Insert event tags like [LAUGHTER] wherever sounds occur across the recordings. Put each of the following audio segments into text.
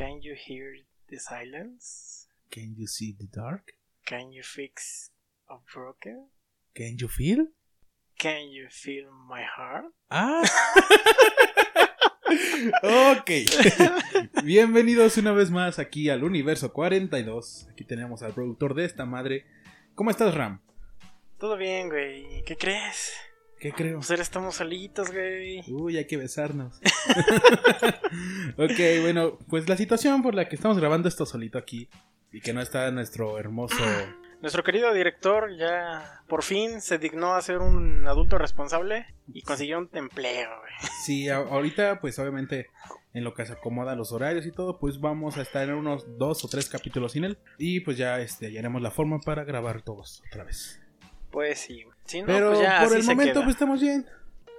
Can you hear the silence? Can you see the dark? Can you fix a broken? Can you feel? Can you feel my heart? Ah. [LAUGHS] ok. Bienvenidos una vez más aquí al Universo 42. Aquí tenemos al productor de esta madre. ¿Cómo estás, Ram? Todo bien, güey. ¿Qué crees? ¿Qué creo? Pues ahora estamos solitos, güey. Uy, hay que besarnos. [LAUGHS] ok, bueno, pues la situación por la que estamos grabando esto solito aquí y que no está nuestro hermoso [GASPS] Nuestro querido director ya por fin se dignó a ser un adulto responsable y consiguió un empleo, güey. [LAUGHS] Sí, ahorita pues obviamente en lo que se acomoda los horarios y todo, pues vamos a estar en unos dos o tres capítulos sin él y pues ya este hallaremos la forma para grabar todos otra vez. Pues sí, güey. Sí, no, Pero pues ya por el momento pues estamos bien.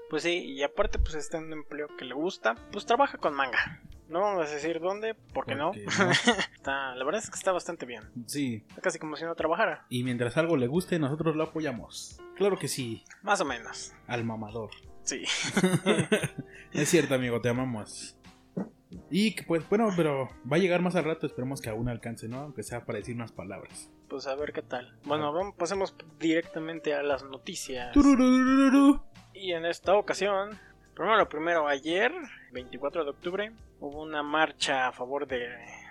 Pues sí, y aparte pues está en un empleo que le gusta, pues trabaja con manga. No vamos a decir dónde, porque no. Porque no. [LAUGHS] está, la verdad es que está bastante bien. Sí, Está casi como si no trabajara. y mientras algo le guste nosotros lo apoyamos. Claro que sí, Más o menos. al mamador. Sí. [LAUGHS] es cierto, amigo, te amamos. Y que, pues bueno, pero va a llegar más al rato, esperemos que aún alcance, ¿no? Aunque sea para decir unas palabras. Pues a ver qué tal. Bueno, vamos, pasemos directamente a las noticias. Turururururu. Y en esta ocasión, primero primero, ayer, 24 de octubre, hubo una marcha a favor de,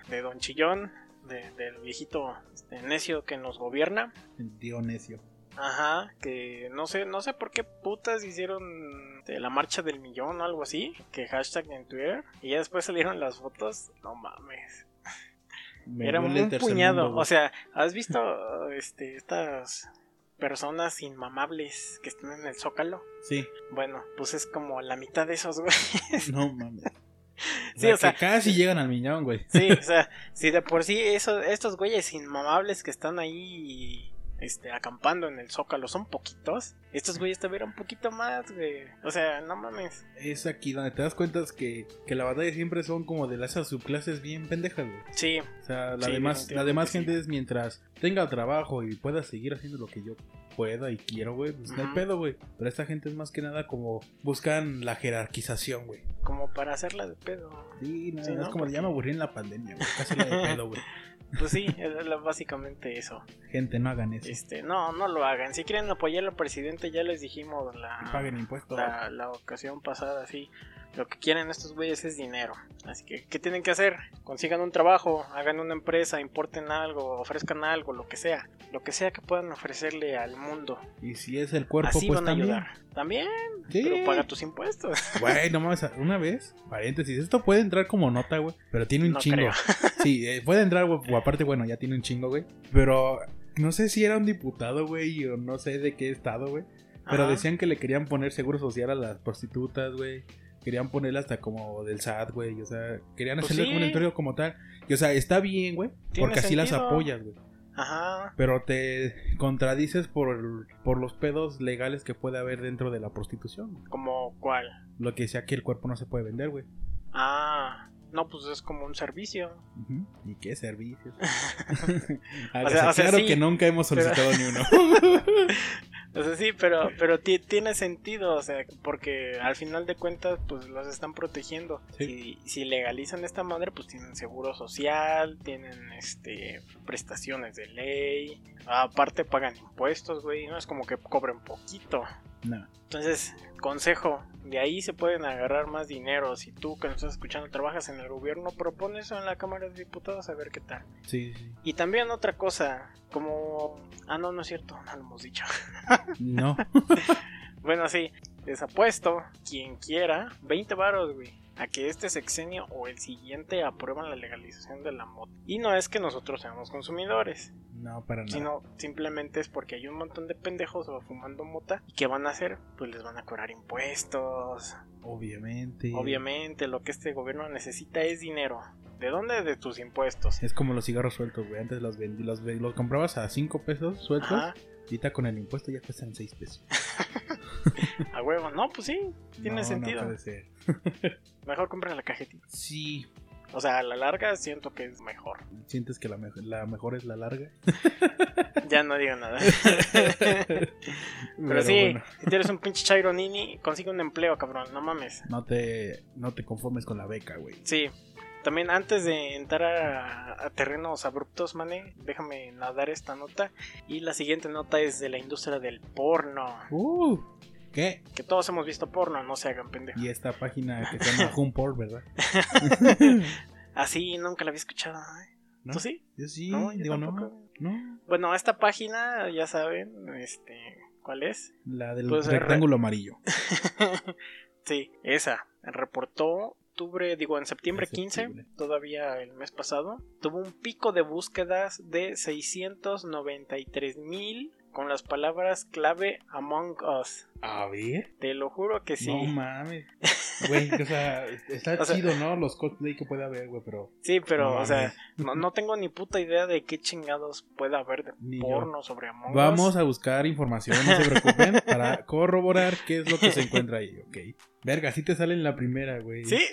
de Don Chillón, de- del viejito este, necio que nos gobierna. Tío necio. Ajá, que no sé, no sé por qué putas hicieron la marcha del millón o algo así, que hashtag en Twitter, y ya después salieron las fotos, no mames. Me Era un puñado, mundo, o sea, ¿has visto este, estas personas inmamables que están en el zócalo? Sí, Bueno, pues es como la mitad de esos, güey. [LAUGHS] no mames. Sí, o sea- que casi llegan al millón, güey. Sí, o [LAUGHS] sea, si de por sí eso, estos güeyes inmamables que están ahí este, acampando en el zócalo son poquitos, estos güeyes tuvieron un poquito más, güey. O sea, no mames. Es aquí donde te das cuenta que, que la batalla siempre son como de las subclases bien pendejas, güey. Sí, O sea, la Sí, demás, la demás gente es mientras tenga trabajo y pueda seguir haciendo lo que yo pueda y quiero, güey, pues no hay pedo, güey. Pero esta gente es más que nada como buscan la jerarquización, güey. como para hacerla de pedo. Sí, no, Sí, es como ya me aburrí en la pandemia, güey. Casi la [LAUGHS] de pedo, güey. Pues sí, es básicamente eso. Gente, no hagan eso. Este, no, no lo hagan. Si quieren apoyar al presidente, ya les dijimos la, Paguen impuestos. la, la ocasión pasada, sí. Lo que quieren estos güeyes es dinero. Así que, ¿qué tienen que hacer? Consigan un trabajo, hagan una empresa, importen algo, ofrezcan algo, lo que sea. Lo que sea que puedan ofrecerle al mundo. Y si es el cuerpo, Así pues van a también. ayudar. También, Sí. pero paga tus impuestos. [LAUGHS] Güey, no mames, una vez, paréntesis, esto puede entrar como nota, güey, pero tiene un No chingo. creo. [LAUGHS] Sí, eh, puede entrar, güey, o aparte, bueno, ya tiene un chingo, güey. Pero no sé si era un diputado, güey, o no sé de qué estado, güey. Pero Ajá. decían que le querían poner seguro social a las prostitutas, güey. Querían ponerle hasta como del SAT, güey. O sea, querían Pues hacerle sí. como un entorno como tal. Y o sea, está bien, güey. Porque así las apoyas, güey. Ajá. Pero te contradices por, por los pedos legales que puede haber dentro de la prostitución. güey. ¿Como cuál? Lo que sea que el cuerpo no se puede vender, güey. Ah, no, pues es como un servicio. ¿Y qué servicios? [LAUGHS] [LAUGHS] O sea, o sea, claro sí, que nunca hemos pero- solicitado ni uno. [LAUGHS] O sea, sí, pero, pero ti- tiene sentido, o sea, porque al final de cuentas, pues los están protegiendo. Sí. Si, si legalizan esta madre, pues tienen seguro social, tienen este prestaciones de ley, aparte pagan impuestos, güey, no es como que cobren poquito. no. Entonces, consejo, de ahí se pueden agarrar más dinero. Si tú que nos estás escuchando trabajas en el gobierno, propone eso en la Cámara de Diputados a ver qué tal. Sí, sí. Y también otra cosa, como... Ah, no, no es cierto, no lo hemos dicho. No. [LAUGHS] Bueno, sí, les apuesto, quien quiera, 20 varos, güey, a que este sexenio o el siguiente aprueban la legalización de la moto. Y no es que nosotros seamos consumidores, No, para nada. sino simplemente es porque hay un montón de pendejos fumando mota. ¿Y qué van a hacer? Pues les van a cobrar impuestos. Obviamente. Obviamente, lo que este gobierno necesita es dinero. ¿De dónde? De tus impuestos. Es como los cigarros sueltos, güey. Antes los vendí, los, los comprabas a 5 pesos sueltos. Ajá, Ahorita con el impuesto ya cuestan 6 pesos. [LAUGHS] a huevo. No, pues sí, tiene No, sentido. No puede ser. [LAUGHS] Mejor compra la cajetita. Sí. O sea, a la larga siento que es mejor. ¿Sientes que la, me- la mejor es la larga? [LAUGHS] Ya no digo nada. Pero, Pero sí, bueno, si eres un pinche Chairo Nini, consigue un empleo, cabrón, no mames. no te, no te conformes con la beca, güey. Sí, También antes de entrar a, a terrenos abruptos, mane, déjame nadar esta nota. Y la siguiente nota es de la industria del porno. Uh, ¿Qué? Que todos hemos visto porno, no se hagan pendejos. Y esta página que se llama Humport, ¿verdad? [LAUGHS] Así nunca la había escuchado. ¿eh? ¿No? ¿Tú sí? Yo sí, No, yo digo no. Bueno, esta página, ya saben, este, ¿cuál es? la del Pues, re- rectángulo amarillo. [LAUGHS] sí, esa. Reportó octubre, digo, en septiembre En 15, septiembre. todavía el mes pasado, tuvo un pico de búsquedas de 693 mil con las palabras clave Among Us. A ver. Te lo juro que sí. No mames. Güey, o sea, está [LAUGHS] O sea- chido, ¿no? Los cosplay que puede haber, güey, pero. sí, pero, No o sea, no, no tengo ni puta idea de qué chingados pueda haber de Ni yo. porno sobre Among Vamos Us. a buscar información, no se preocupen, [LAUGHS] para corroborar qué es lo que se encuentra ahí, ok. Verga, sí te sale en la primera, güey. Sí, [LAUGHS]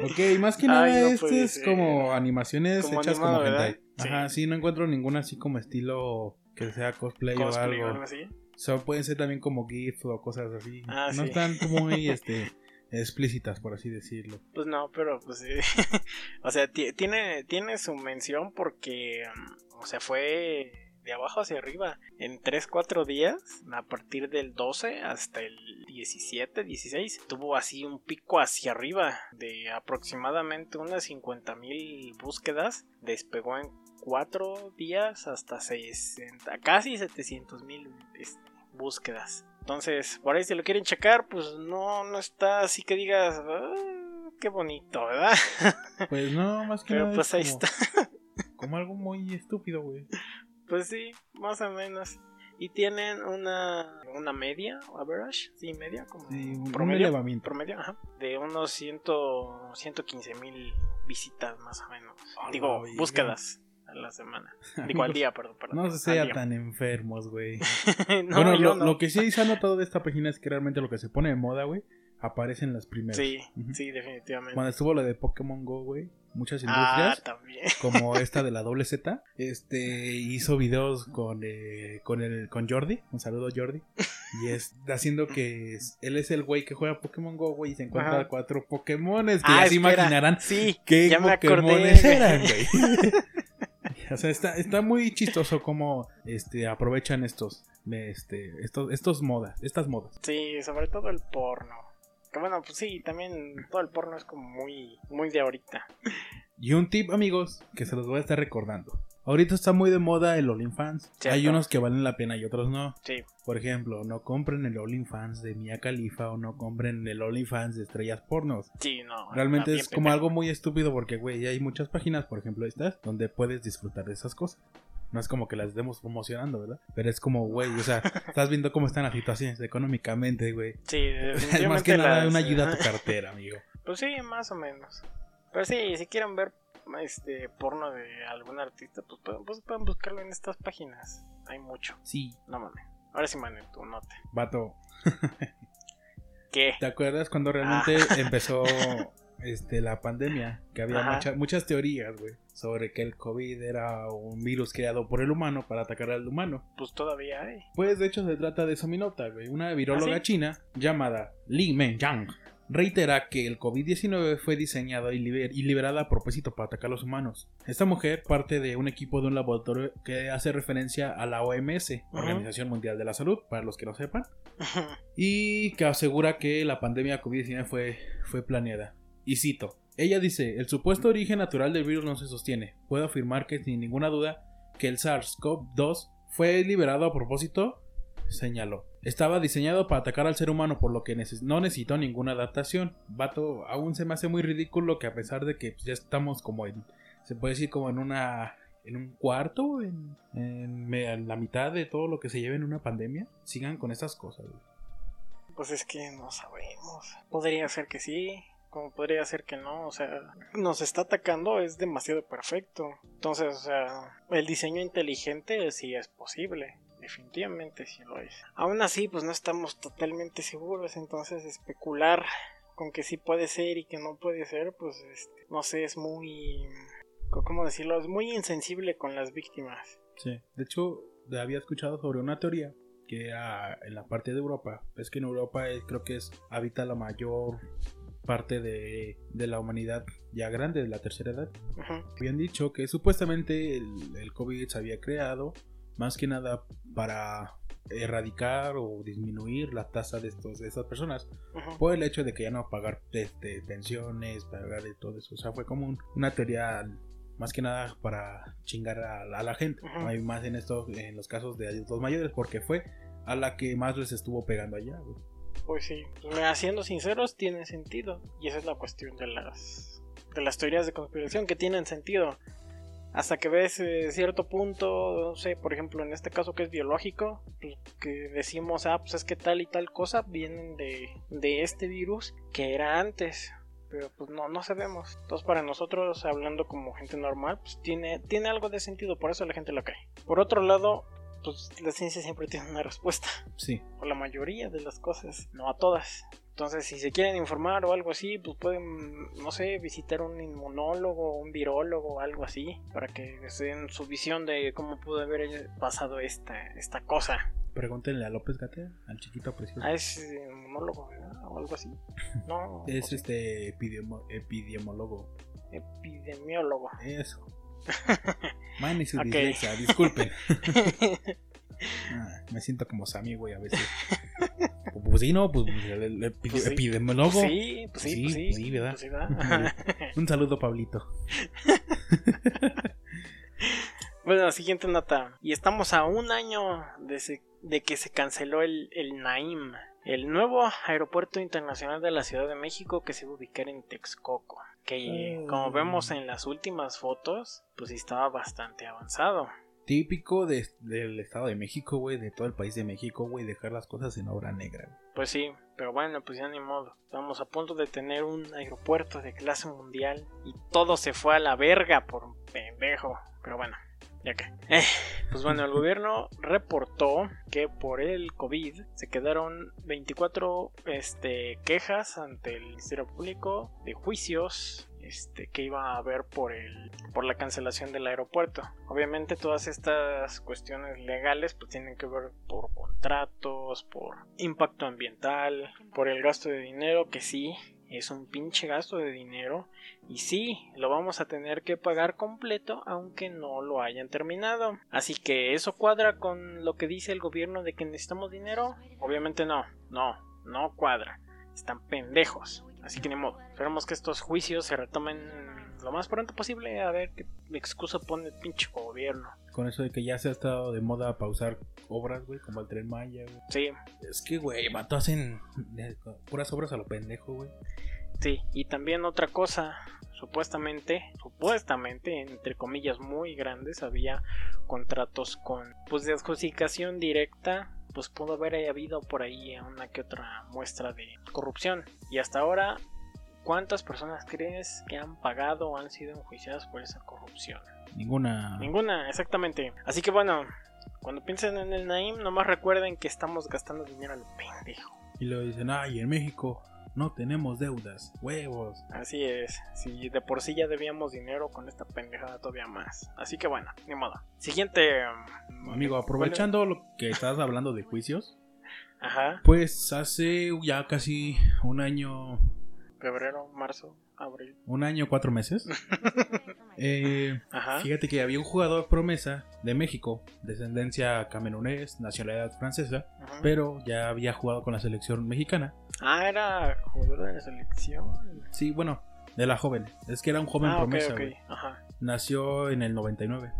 Ok, más que nada, no este puede es ser. como animaciones Como hechas animado, como hentai. Ajá, Sí. sí, no encuentro ninguna así como estilo que sea cosplay, cosplay o o algo. algo así. O sea, pueden ser también como GIF o cosas así. Ah, no sí. están muy [LAUGHS] este, explícitas, por así decirlo. Pues no, pero pues sí. [LAUGHS] o sea, ti- tiene, tiene su mención porque, mm, o sea, fue de abajo hacia arriba. En 3-4 días, a partir del 12 hasta el 17, 16, tuvo así un pico hacia arriba de aproximadamente unas 50 mil búsquedas. Despegó en 4 días hasta 60, casi 700 mil este, búsquedas. Entonces, por ahí si lo quieren checar, pues no, no está así que digas, "Ah, qué bonito, ¿verdad? [LAUGHS] Pues no, más que Pero nada. pues es ahí como, está. [LAUGHS] Como algo muy estúpido, güey. Pues sí, más o menos. Y tienen una, una media, average, sí, media, como Sí, un, promedio, elevamiento. promedio, ajá, de unos 100, 115 mil visitas más o menos. Digo, búsquedas a la semana. [LAUGHS] Digo, al día, perdón, perdón. No sea tan enfermos, güey. [LAUGHS] No, bueno, lo, no. lo que sí se ha notado de esta página es que realmente lo que se pone de moda, güey, aparece en las primeras. Sí, sí, definitivamente. Cuando estuvo lo de Pokémon Go, güey, muchas ah, industrias, también. como [LAUGHS] esta de la doble Z, este, hizo videos con, eh, con, el, con Jordi, un saludo Jordi, y es haciendo que es- él es el güey que juega Pokémon Go, güey, y se encuentra Ajá. cuatro Pokémones, que Ah, ya se imaginarán Sí, qué ya me acordé. Pokémones eran, güey. O sea, está, está muy chistoso cómo este, aprovechan estos, este, estos, estos modas, estas modas. Sí, sobre todo el porno. Que bueno, pues sí, también todo el porno es como muy, muy de ahorita. Y un tip, amigos, que se los voy a estar recordando. Ahorita está muy de moda el OnlyFans. Cierto. Hay unos que valen la pena y otros no. Sí, Por ejemplo, no compren el OnlyFans de Mia Khalifa o no compren el OnlyFans de estrellas pornos. sí, no. Realmente es como algo muy estúpido porque, güey, hay muchas páginas, por ejemplo estas, donde puedes disfrutar de esas cosas. No es como que las estemos promocionando, ¿verdad? Pero es como, güey, o sea, [LAUGHS] estás viendo cómo están las situaciones económicamente, güey. Sí, Es [LAUGHS] más que nada las- una ayuda a tu cartera, amigo. Pues sí, más o menos. Pero sí, si quieren ver este porno de algún artista, pues pueden, pues pueden buscarlo en estas páginas. Hay mucho. Sí, No mames. Ahora sí, mané, tu nota. vato. [LAUGHS] ¿Qué? ¿Te acuerdas cuando realmente [LAUGHS] empezó este, la pandemia? Que había mucha- muchas teorías, güey, sobre que el COVID era un virus creado por el humano para atacar al humano. Pues todavía hay. Pues de hecho se trata de eso mi nota, güey. Una viróloga ¿Ah, sí? china llamada Li Mengyang reitera que el COVID-19 fue diseñado y, liber- y liberada a propósito para atacar a los humanos. Esta mujer parte de un equipo de un laboratorio que hace referencia a la OMS. Organización Mundial de la Salud, para los que no sepan, y que asegura que la pandemia COVID-19 fue, fue planeada. Y cito, ella dice, el supuesto origen natural del virus no se sostiene. Puedo afirmar que sin ninguna duda que el SARS-CoV-2 fue liberado a propósito, señaló. Estaba diseñado para atacar al ser humano, por lo que no necesitó ninguna adaptación. Vato, aún se me hace muy ridículo que a pesar de que pues, ya estamos como en, se puede decir como en una, en un cuarto, en, la mitad de todo lo que se lleva en una pandemia, sigan con estas cosas. Pues es que no sabemos. Podría ser que sí, como podría ser que no. O sea, nos está atacando, es demasiado perfecto. Entonces, o sea, el diseño inteligente sí es posible. Definitivamente sí lo es. Aún así, pues no estamos totalmente seguros. Entonces, especular con que sí puede ser y que no puede ser, pues este, no sé, es muy. ¿Cómo decirlo? Es muy insensible con las víctimas. Sí. De hecho, había escuchado sobre una teoría que era en la parte de Europa. Es que en Europa es- creo que es habita la mayor parte de, de la humanidad ya grande, de la tercera edad. Habían dicho que supuestamente el, el COVID se había creado más que nada para erradicar o disminuir la tasa de, estos, de estas personas por el hecho de que ya no pagar este, pensiones, pagar de todo eso. O sea, fue como un- una teoría más que nada para chingar a, la- a la gente. Hay más en esto, en los casos de adultos mayores, porque fue a la que más les estuvo pegando allá. güey. Pues sí, pues siendo sinceros, tiene sentido. Y esa es la cuestión de las, de las teorías de conspiración que tienen sentido. Hasta que ves eh, cierto punto, no sé, por ejemplo, en este caso que es biológico, pues, que decimos, ah, pues es que tal y tal cosa vienen de, de este virus que era antes. Pero pues no, no sabemos. Entonces para nosotros, hablando como gente normal, pues tiene, tiene algo de sentido, por eso la gente lo cree. Por otro lado, pues la ciencia siempre tiene una respuesta Sí, o la mayoría de las cosas, no a todas. Entonces, si se quieren informar o algo así, pues pueden, no sé, visitar un inmunólogo, un virólogo o algo así, para que se den su visión de cómo pudo haber pasado esta, esta cosa. pregúntenle a López Gatea, al chiquito precioso. Ah, es inmunólogo, ¿verdad? O algo así. No, [LAUGHS] es o sí, este epidemo- epidemiólogo. epidemiólogo. Eso. [LAUGHS] Man y su Ok. dislexia, disculpen. [LAUGHS] Ah, me siento como Sammy, güey, a veces. Pues, pues sí, no, pues el, el Pues sí. epidemiólogo. Pues sí, pues sí, Sí, pues sí. pues sí, ¿verdad? Pues. Un saludo, Pablito. [LAUGHS] Bueno, siguiente nota. Y estamos a un año de, se- de que se canceló el, el Naim, el nuevo aeropuerto internacional de la Ciudad de México que se va a ubicar en Texcoco. Que Mm. como vemos en las últimas fotos, pues estaba bastante avanzado. Típico de- del Estado de México, güey, de todo el país de México, güey, dejar las cosas en obra negra. Pues sí, pero bueno, pues ya ni modo. Estamos a punto de tener un aeropuerto de clase mundial y todo se fue a la verga por pendejo. Pero bueno, ya que. Eh, pues bueno, el [LAUGHS] gobierno reportó que por el COVID se quedaron 24 este, quejas ante el Ministerio Público de juicios este, que iba a haber por, el, por la cancelación del aeropuerto. Obviamente todas estas cuestiones legales pues tienen que ver por contratos, por impacto ambiental, por el gasto de dinero que sí es un pinche gasto de dinero y sí, lo vamos a tener que pagar completo aunque no lo hayan terminado. Así que eso cuadra con lo que dice el gobierno de que necesitamos dinero. Obviamente no, no, no cuadra. Están pendejos. Así que ni modo. Esperemos que estos juicios se retomen lo más pronto posible. A ver qué excusa pone el pinche gobierno. Con eso de que ya se ha estado de moda pausar obras, güey, como el Tren Maya, güey. Sí, Es que, güey, vato, hacen eh, puras obras a lo pendejo, güey. Sí, y también otra cosa, supuestamente, supuestamente, entre comillas muy grandes, había contratos con, pues de adjudicación directa, pues pudo haber habido por ahí una que otra muestra de corrupción. Y hasta ahora, ¿cuántas personas crees que han pagado o han sido enjuiciadas por esa corrupción? Ninguna. Ninguna, exactamente. Así que bueno, cuando piensen en el Naim, nomás recuerden que estamos gastando dinero al pendejo. Y luego dicen, ay, en México no tenemos deudas, huevos. Así es, si de por sí ya debíamos dinero con esta pendejada todavía más. Así que bueno, ni modo. Siguiente. um, Amigo, aprovechando lo que estás hablando de juicios, ajá, pues hace ya casi un año, febrero, marzo, abril. un año, cuatro meses. [LAUGHS] eh, fíjate que había un jugador promesa de México, descendencia camerunés, nacionalidad francesa, ajá. pero ya había jugado con la selección mexicana. Ah, era jugador de la selección. Sí, bueno, de la joven. Es que era un joven ah, promesa. Ajá. Nació en el 99.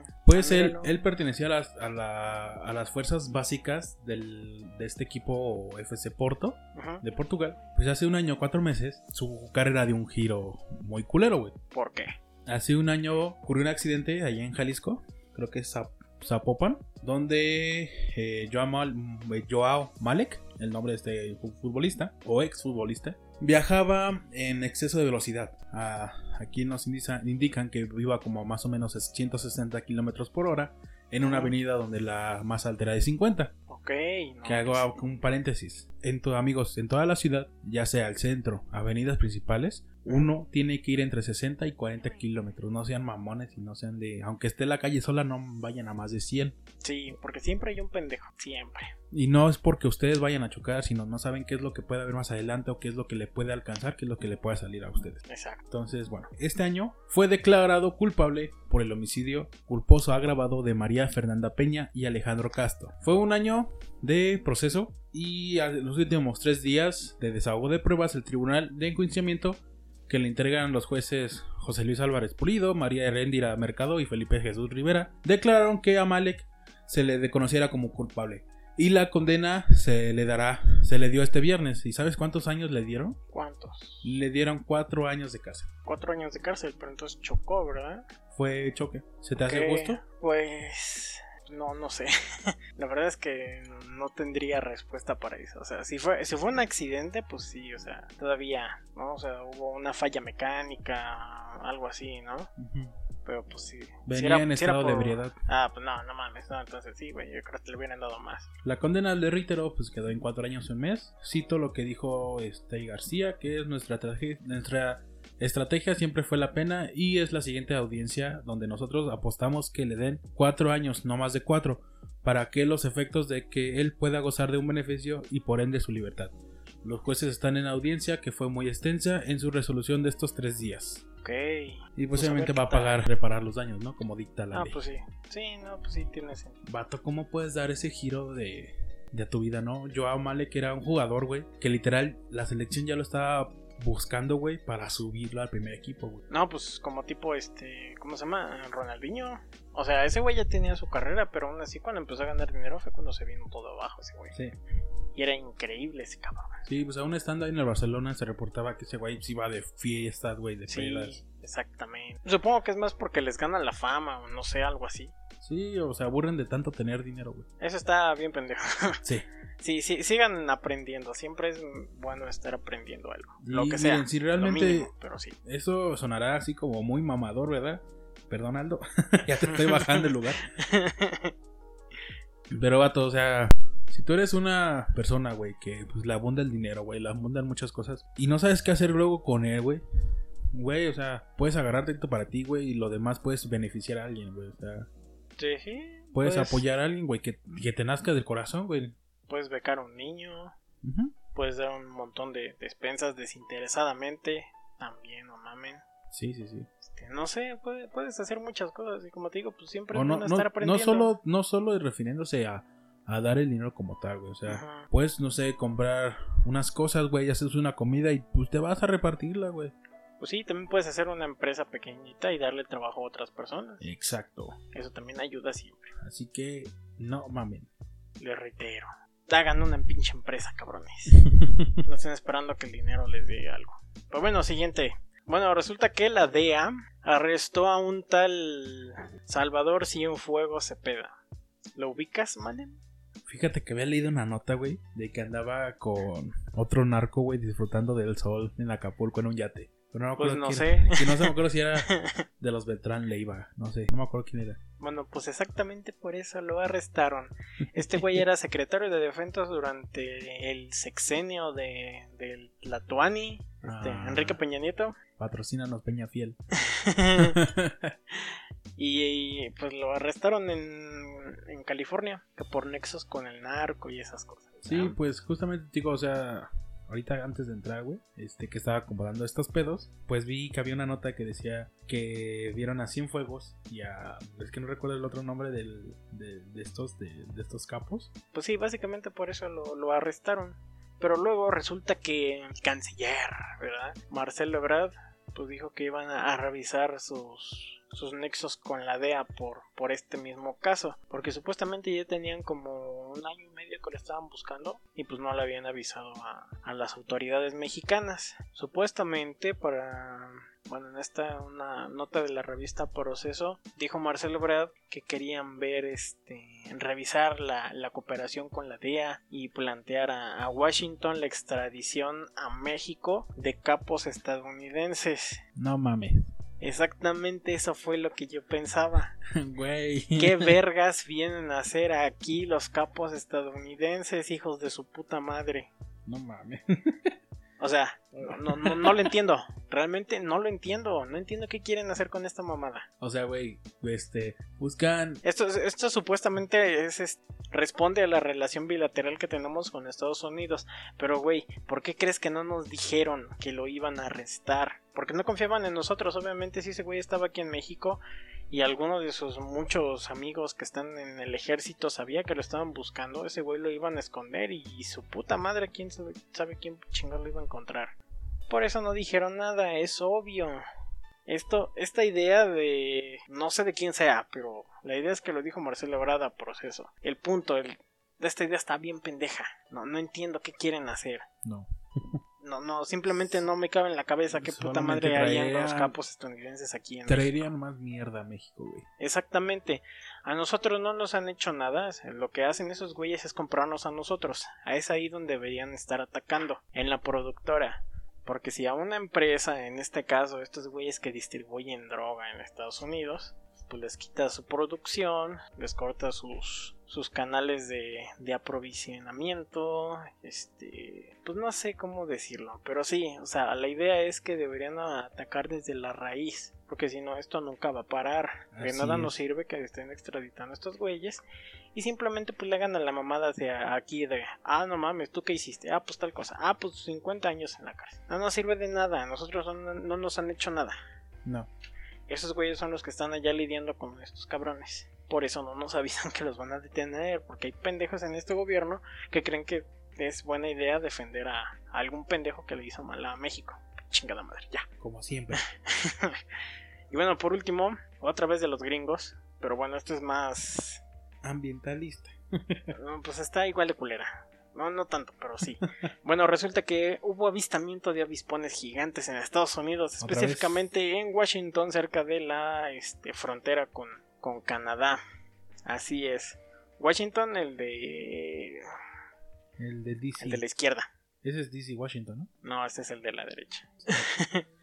Ajá. Pues Ah, él, pertenecía a las, a, la- a las fuerzas básicas del, de este equipo FC Porto Ajá. de Portugal. Pues hace un año, cuatro meses, su carrera dio un giro muy culero, güey. ¿Por qué? Hace un año ocurrió un accidente allá en Jalisco, creo que es Zap- Zapopan, donde eh, Joao, eh, Joao Malek, el nombre de este fu- futbolista o ex futbolista, viajaba en exceso de velocidad. Ah, aquí nos indica- indican que iba como más o menos 160 kilómetros por hora en una avenida donde la más alta era de 50. Ok. no, Que hago pues, un paréntesis. En to- amigos, en toda la ciudad, ya sea el centro, avenidas principales, uno tiene que ir entre 60 y 40 kilómetros. No sean mamones y no sean de. Aunque esté la calle sola, no vayan a más de 100. Sí, porque siempre hay un pendejo. Siempre. Y no es porque ustedes vayan a chocar, sino no saben qué es lo que puede haber más adelante o qué es lo que le puede alcanzar, qué es lo que le puede salir a ustedes. Exacto. Entonces, bueno, este año fue declarado culpable por el homicidio culposo agravado de María Fernanda Peña y Alejandro Castro. Fue un año de proceso y en los últimos tres días de desahogo de pruebas, el Tribunal de Enjuiciamiento que le entregan los jueces José Luis Álvarez Pulido, María Heréndira Mercado y Felipe Jesús Rivera, declararon que a Malek se le conociera como culpable. Y la condena se le dará, se le dio este viernes. ¿Y sabes cuántos años le dieron? ¿Cuántos? Le dieron cuatro años de cárcel. Cuatro años de cárcel, pero entonces chocó, ¿verdad? Fue choque. ¿Se te hace gusto? Pues no, no sé. [LAUGHS] la verdad es que no tendría respuesta para eso. O sea, si fue, si fue un accidente, pues sí, o sea, todavía, ¿no? O sea, hubo una falla mecánica, algo así, ¿no? Pero pues sí. Venía en estado de ebriedad. Ah, pues no, no mames, no, entonces sí, güey, yo creo que le hubieran dado más. La condena de reitero, pues quedó en cuatro años y un mes. Cito lo que dijo este García, que es nuestra, nuestra estrategia siempre fue la pena y es la siguiente audiencia donde nosotros apostamos que le den cuatro años, no más de cuatro, para que los efectos de que él pueda gozar de un beneficio y por ende su libertad. Los jueces están en audiencia que fue muy extensa en su resolución de estos tres días. Ok. Y posiblemente va a pagar reparar los daños, ¿no? Como dicta la ah, ley. pues sí. Sí, no, pues sí, tiene sentido. Vato, ¿cómo puedes dar ese giro de, de tu vida, no? Joao Male, que era un jugador, güey, que literal la selección ya lo estaba buscando, güey, para subirlo al primer equipo, güey. No, pues como tipo, este, ¿cómo se llama? Ronaldinho. O sea, ese güey ya tenía su carrera, pero aún así cuando empezó a ganar dinero fue cuando se vino todo abajo ese güey. Sí. Y era increíble ese cabrón. Sí, pues aún estando ahí en el Barcelona se reportaba que ese güey se iba de fiestas, güey, de Sí, exactamente. Supongo que es más porque les ganan la fama o no sé, algo así. Sí, o se aburren de tanto tener dinero, güey. Eso está bien pendejo. [LAUGHS] Sí. Sí, sí, sigan aprendiendo. Siempre es bueno estar aprendiendo algo. Lo que sea. miren, si lo realmente mínimo, pero sí. eso sonará así como muy mamador, ¿verdad? Perdón, Aldo. [LAUGHS] ya te estoy bajando el lugar. [LAUGHS] Pero, vato, o sea, si tú eres una persona, güey, que pues le abunda el dinero, güey, le abundan muchas cosas y no sabes qué hacer luego con él, güey. Güey, o sea, puedes agarrarte esto para ti, güey, y lo demás puedes beneficiar a alguien, güey. O sea, Sí, puedes pues, apoyar a alguien, güey, que, que te nazca del corazón, güey. Puedes becar a un niño. Puedes dar un montón de despensas desinteresadamente. También, no mamen. Sí, sí, sí. Este, no sé, puede- puedes hacer muchas cosas. Y como te digo, pues siempre no, bueno no, estar no aprendiendo. solo, no solo refiriéndose a, a dar el dinero como tal, güey. O sea, Ajá. puedes, no sé, comprar unas cosas, güey, haces una comida y pues te vas a repartirla, güey. Pues sí, también puedes hacer una empresa pequeñita y darle trabajo a otras personas. Exacto. Eso también ayuda siempre. Así que, no mamen. Les reitero. Hagan una pinche empresa, cabrones. [LAUGHS] No estén esperando que el dinero les dé algo. Pues bueno, siguiente. Bueno, resulta que la DEA arrestó a un tal Salvador Cienfuegos Cepeda. ¿Lo ubicas, Malen? Fíjate que había leído una nota, güey, de que andaba con otro narco, güey, disfrutando del sol en Acapulco en un yate. Pero no me Pues acuerdo no quién- sé. Que no se me acuerdo si era [LAUGHS] de los Beltrán Leiva. No sé, no me acuerdo quién era. Bueno, pues exactamente por eso lo arrestaron. Este güey era secretario de defensa durante el sexenio de, del Latuani, este, Ah. Enrique Peña Nieto. Patrocínanos Peña Fiel. [LAUGHS] [LAUGHS] y, pues lo arrestaron en, en California, que por nexos con el narco y esas cosas. Sí, ¿no? pues justamente, digo, o sea, ahorita antes de entrar, güey, este, que estaba acomodando estos pedos, pues vi que había una nota que decía que vieron a Cienfuegos y a, es que no recuerdo el otro nombre del, de, de estos, de, de estos capos. Pues sí, básicamente por eso lo, arrestaron. Pero luego resulta que el canciller, ¿verdad? Marcelo Ebrard, pues dijo que iban a revisar sus, sus nexos con la DEA por, por este mismo caso. Porque supuestamente ya tenían como un año y medio que lo estaban buscando y pues no le habían avisado a, las autoridades mexicanas. Supuestamente para... Bueno, en esta una nota de la revista Proceso dijo Marcelo Ebrard que querían ver este revisar la, la cooperación con la DEA y plantear a Washington la extradición a México de capos estadounidenses. No mames. Exactamente eso fue lo que yo pensaba. [LAUGHS] Güey. ¿Qué [LAUGHS] vergas vienen a hacer aquí los capos estadounidenses, hijos de su puta madre? No mames. [LAUGHS] O sea, No, no, no, lo entiendo. Realmente no lo entiendo. No entiendo qué quieren hacer con esta mamada. O sea, güey, este, buscan... Esto, esto supuestamente es, es- responde a la relación bilateral que tenemos con Estados Unidos. Pero, güey, ¿por qué crees que no nos dijeron que lo iban a arrestar? Porque no confiaban en nosotros. Obviamente, si ese güey estaba aquí en México y alguno de sus muchos amigos que están en el ejército sabía que lo estaban buscando, ese güey lo iban a esconder y, y su puta madre, quién sabe, sabe quién chingado lo iba a encontrar. Por eso no dijeron nada, es obvio. Esto, esta idea de. No sé de quién sea, pero la idea es que lo dijo Marcelo Ebrard a proceso. El punto, el, de esta idea está bien pendeja. No, no entiendo qué quieren hacer. No. [LAUGHS] No, no, simplemente no me cabe en la cabeza qué puta madre harían los capos estadounidenses aquí en México. Traerían más mierda a México, güey. Exactamente. A nosotros no nos han hecho nada. Lo que hacen esos güeyes es comprarnos a nosotros. A es ahí donde deberían estar atacando. En la productora. Porque si a una empresa, en este caso, estos güeyes que distribuyen droga en Estados Unidos, pues les quita su producción, les corta sus, sus canales de, de aprovisionamiento, este, pues no sé cómo decirlo, pero sí, o sea, la idea es que deberían atacar desde la raíz, porque si no, esto nunca va a parar. De Así nada es. nos sirve que estén extraditando estos güeyes y simplemente pues le hagan a la mamada de aquí de, ah, no mames, ¿tú qué hiciste? Ah, pues tal cosa. Ah, pues 50 años en la cárcel. No nos sirve de nada, nosotros no, no nos han hecho nada. No. Esos güeyes son los que están allá lidiando con estos cabrones. Por eso no nos [LAUGHS] avisan que los van a detener, porque hay pendejos en este gobierno que creen que es buena idea defender a, a algún pendejo que le hizo mal a México. Chingada madre, ya. [LAUGHS] Como siempre. Y bueno, por último, otra vez de los gringos, pero bueno, esto es más Ambientalista. Pues está igual de culera. No, no tanto, pero sí. [LAUGHS] Bueno, resulta que hubo avistamiento de avispones gigantes en Estados Unidos, ¿Otra específicamente en Washington, cerca de la este, frontera con, con Canadá. Así es. Washington, el de. El de DC. El de la izquierda. Ese es DC Washington, ¿no? No, este es el de la derecha. sí, [LAUGHS]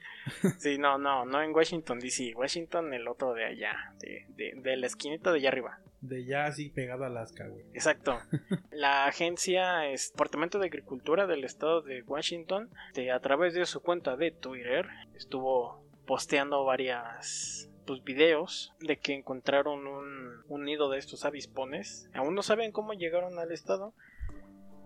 no, no, no en Washington, D.C. Washington, el otro de allá, de, de, de la esquinita de allá arriba. De ya así pegado a Alaska, güey. Exacto. [LAUGHS] La agencia es Departamento de Agricultura del estado de Washington, de, a través de su cuenta de Twitter, estuvo posteando varias pues, videos de que encontraron un, un nido de estos avispones. Aún no saben cómo llegaron al estado.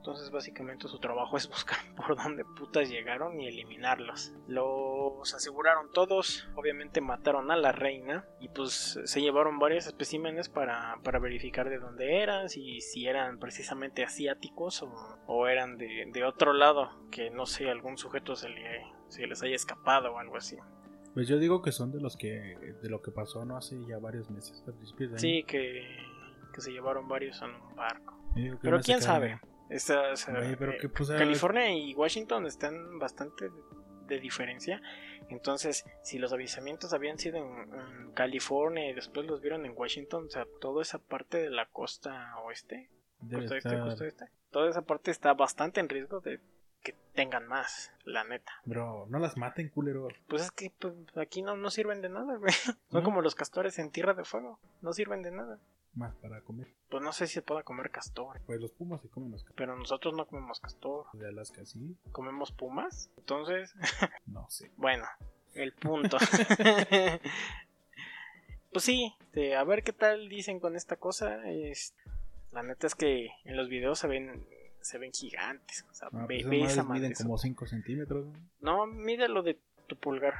Entonces básicamente su trabajo es [LAUGHS] buscar por dónde putas llegaron y eliminarlos. Los aseguraron todos, obviamente mataron a la reina y pues se llevaron varios especímenes para, para verificar de dónde eran, si, si eran precisamente asiáticos o, o eran de, de otro lado, que no sé, algún sujeto se, le, se les haya escapado o algo así. Pues yo digo que son de los que. De lo que pasó, ¿no? Hace ya varios meses. de año. Sí, que, que se llevaron varios en un barco. Pero quién sabe. Estas, pero eh, pues, California y Washington están bastante de, diferencia. Entonces, si los avisamientos habían sido en, en California y después los vieron en Washington, o sea, toda esa parte de la costa oeste, costa este, costa oeste, toda esa parte está bastante en riesgo de que tengan más, la neta. Bro, no las maten, culero. Pues es que pues, aquí no, no sirven de nada, güey. Son ¿No? como los castores en Tierra de Fuego, no sirven de nada. Más para comer. Pues no sé si se pueda comer castor, Pues los pumas se comen los pero nosotros no comemos castor, de Alaska, ¿sí? comemos pumas. Entonces, [LAUGHS] No sé. Bueno, el punto. [LAUGHS] pues sí, este, a ver qué tal dicen con esta cosa. Es, la neta es que en los videos se ven se ven gigantes. O sea, Ah, ve, pues esa miden como 5 centímetros, ¿no? No, mide lo de tu pulgar.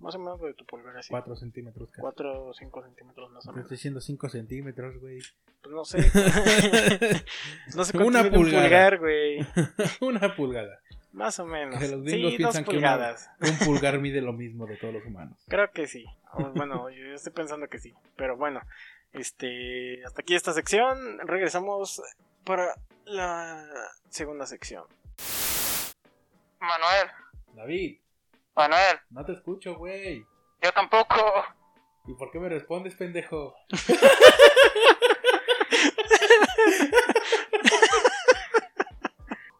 Más o menos de tu pulgar así. 4 centímetros. casi. 4 o 5 centímetros más o Te menos. estoy diciendo 5 centímetros, güey. Pues no sé. [LAUGHS] no sé cuánto Una mide un pulgada. pulgar, güey. [LAUGHS] Una pulgada. Más o menos. Que los gringos Sí, dos piensan que pulgadas. Un pulgar mide lo mismo de todos los humanos. Creo que sí. O, bueno, [LAUGHS] yo estoy pensando que sí. Pero bueno, este, hasta aquí esta sección. Regresamos para la segunda sección. Manuel, David, Manuel, no te escucho, güey. yo tampoco. ¿Y por qué me respondes, pendejo?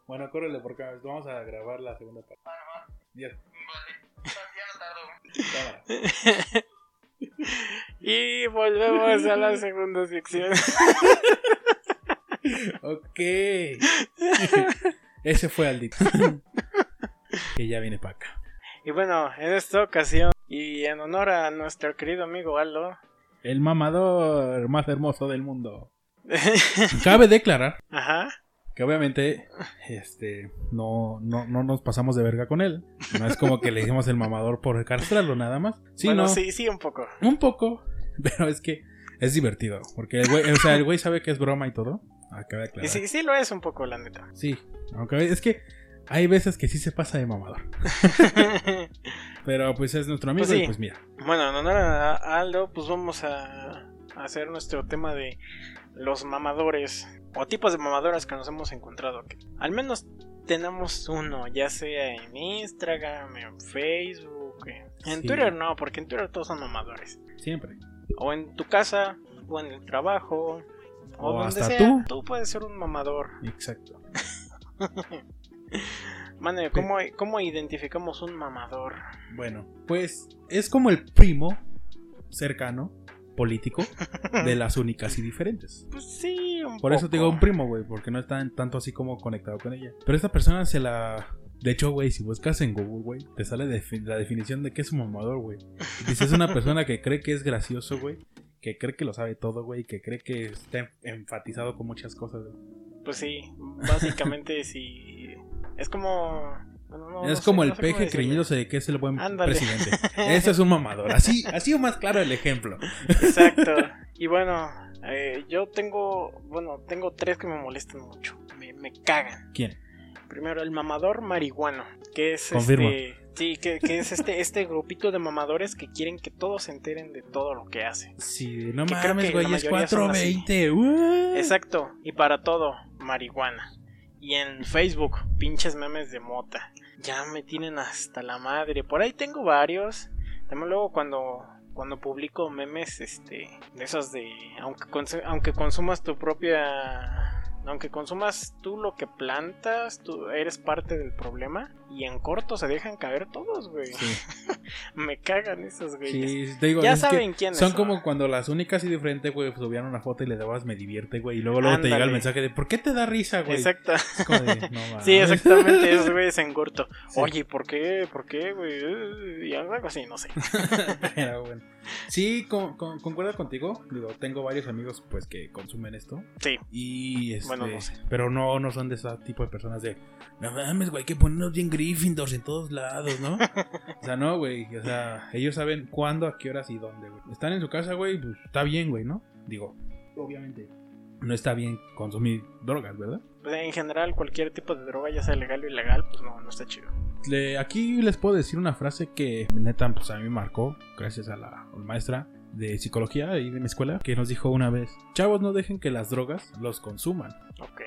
bueno, córrele porque vamos a grabar la segunda parte. Ya, Vale, ya no tardo. Y volvemos a la segunda sección. Ok. Ese fue Aldito. que ya viene para acá. Y bueno, en esta ocasión, y en honor a nuestro querido amigo Aldo, [LAUGHS] El mamador más hermoso del mundo. [LAUGHS] Cabe declarar ajá, que obviamente este no, no, no nos pasamos de verga con él. No es como que le dijimos el mamador por castrarlo nada más. Sí, bueno, no, sí, sí, un poco. un poco, [LAUGHS] pero es que es divertido. Porque el güey, o sea, el güey sabe que es broma y todo. Acaba de Y aclarar. sí, sí lo es un poco, la neta. Sí, aunque es que hay veces que sí se pasa de mamador. [LAUGHS] Pero pues es nuestro amigo Pues sí. y pues mira. bueno, en honor a Aldo, pues vamos a hacer nuestro tema de los mamadores o tipos de mamadoras que nos hemos encontrado. Que al menos tenemos uno, ya sea en Instagram, en Facebook, en en Sí. Twitter no, porque en Twitter todos son mamadores. Siempre. O en tu casa, o en el trabajo, o, O donde hasta sea. tú. Tú puedes ser un mamador. Exacto. [LAUGHS] [LAUGHS] Mane, ¿cómo, ¿cómo identificamos un mamador? Bueno, pues es como el primo cercano, político, de las [LAUGHS] únicas y diferentes. Pues sí, un Por eso te digo un primo, güey, porque no están tanto así como conectado con ella. Pero esta persona se la... De hecho, güey, si buscas en Google, güey, te sale defi- la definición de qué es un mamador, güey. Dice, es una persona que cree que es gracioso, güey, que cree que lo sabe todo, güey, que cree que está enfatizado con muchas cosas, güey. Pues sí, básicamente [LAUGHS] sí. Es como. bueno, no- es no como sé- el no peje creyéndose de que es el buen Ándale. presidente. [LAUGHS] Ese es un mamador. Así, así o más claro el ejemplo. Exacto. [LAUGHS] Y bueno, eh, yo tengo. Bueno, tengo tres que me molestan mucho. Me, me cagan. ¿Quién? Primero, el mamador marihuano. Que es Confirmo. este. Sí, que, que es este, este grupito de mamadores que quieren que todos se enteren de todo lo que hacen. Sí, no Que mames, güey, es mayoría son así. 420. ¡uh! Exacto, y para todo, marihuana. Y en Facebook, pinches memes de mota. Ya me tienen hasta la madre. Por ahí tengo varios. También luego cuando cuando publico memes este de esos de aunque aunque consumas tu propia aunque consumas tú lo que plantas, tú eres parte del problema y en corto se dejan caer todos, güey. Sí, [LAUGHS] Me cagan esos güeyes. sí, te digo, ya es saben quiénes Son como cuando las únicas y diferentes, güey, subían una foto y le dabas me divierte, güey. Y luego, luego te llega el mensaje de ¿por qué te da risa, güey? Exacto. Es de, no. [LAUGHS] Sí, exactamente, esos güeyes en corto. [LAUGHS] Sí. Oye, ¿por qué? ¿Por qué, güey? Y algo así, no sé. Pero bueno. Sí, con, con- concuerdo contigo. Digo, tengo varios amigos pues que consumen esto. Sí, Y este, Bueno, no sé. pero no, no son de ese tipo de personas de no mames, güey, hay que ponernos bien Gryffindors en todos lados, ¿no? [LAUGHS] o sea, no, güey. O sea, ellos saben cuándo, a qué horas y dónde, güey. Están en su casa, güey, pues está bien, güey, ¿no? Digo, obviamente. No está bien consumir drogas, ¿verdad? pues, en general cualquier tipo de droga, ya sea legal o ilegal, pues no, no está chido. Le- aquí les puedo decir una frase que neta pues a mí me marcó gracias a la maestra de psicología ahí de mi escuela que nos dijo una vez chavos no dejen que las drogas los consuman Ok.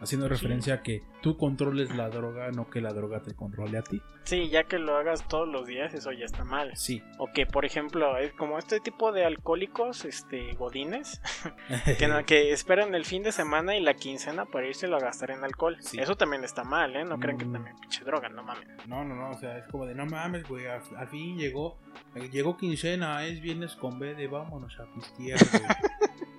Haciendo Sí. referencia a que tú controles la droga no que la droga te controle a ti Sí, ya que lo hagas todos los días, eso ya está mal. sí O que, por ejemplo, es como este tipo de alcohólicos, este, godines, [LAUGHS] que, no- [LAUGHS] que esperan el fin de semana y la quincena para irse a gastar en alcohol. Sí. Eso también está mal, ¿eh? No crean que Mm. también pinche droga, no mames. no no no o sea es como de no mames güey al, al fin llegó llegó quincena es viernes con B de vámonos a pistear güey [LAUGHS]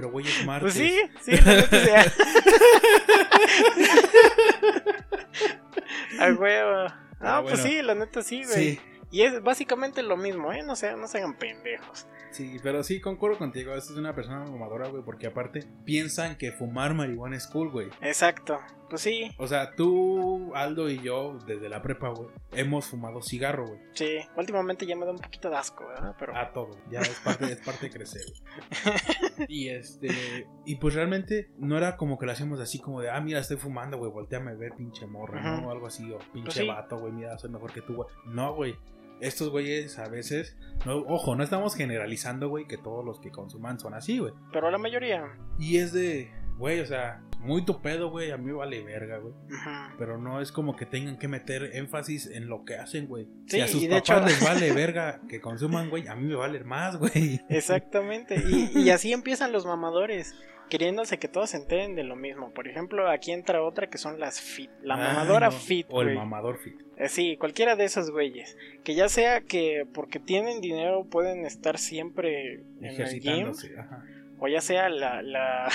pero güey es martes Pues sí, sí, la neta sí. [LAUGHS] A huevo. No, Ah, pues bueno. sí, la neta sí, güey. sí Y es básicamente lo mismo, ¿eh? No se, no se hagan pendejos. Sí, pero sí, concuerdo contigo. Esta es una persona mamadora, güey, porque aparte piensan que fumar marihuana es cool, güey. Exacto. Pues sí, O sea, tú, Aldo y yo, desde la prepa, güey, hemos fumado cigarro, güey. sí. Últimamente ya me da un poquito de asco, ¿verdad? Pero. A todo. Ya es parte, es parte de crecer, güey. [LAUGHS] Y este. Y pues realmente no era como que lo hacíamos así como de, ah, mira, estoy fumando, güey, volteame a ver, pinche morra, ¿no? O algo así, o pinche Pues sí. vato, güey, mira, soy mejor que tú, güey. No, güey. Estos güeyes a veces, no, ojo, no estamos generalizando, güey, que todos los que consuman son así, güey. Pero la mayoría. Y es de, güey, o sea, muy tu pedo, güey, a mí vale verga, güey. Ujú. Pero no es como que tengan que meter énfasis en lo que hacen, güey. Sí, si a sus papás hecho- les [LAUGHS] vale verga que consuman, güey, a mí me vale más, güey. Exactamente. Y, y así empiezan los mamadores. Queriéndose que todos se enteren de lo mismo. Por ejemplo, aquí entra otra que son las fit. La Ah, mamadora no. fit, O el mamador fit. Eh, Sí, cualquiera de esos güeyes. Que ya sea que porque tienen dinero pueden estar siempre en el gym. Ejercitándose. Ajá. O ya sea la, la,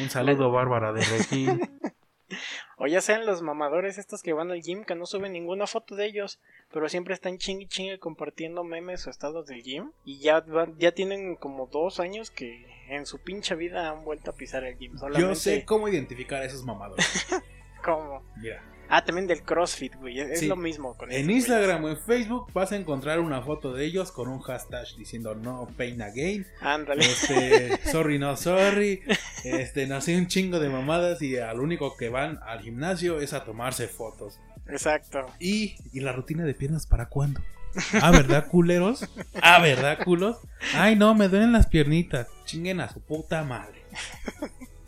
Un [LAUGHS] saludo, Bárbara de Regil. [LAUGHS] O ya sean los mamadores estos que van al gym que no suben ninguna foto de ellos, pero siempre están chingue chingue compartiendo memes o estados del gym. Y ya, van- ya tienen como dos años que en su pinche vida han vuelto a pisar el gym. Solamente Yo sé cómo identificar a esos mamadores. [LAUGHS] cómo. Mira, Ah, también del CrossFit, güey. Es Sí. lo mismo con en Instagram o en Facebook vas a encontrar una foto de ellos con un hashtag diciendo no pain again. Ándale. Este, [LAUGHS] sorry, no sorry. Este, nací un chingo de mamadas y al único que van al gimnasio es a tomarse fotos. Exacto. ¿Y, y la rutina de piernas para cuándo? Ah, ¿verdad, culeros? Ah, ¿verdad, culos? Ay, no, me duelen las piernitas. Chinguen a su puta madre.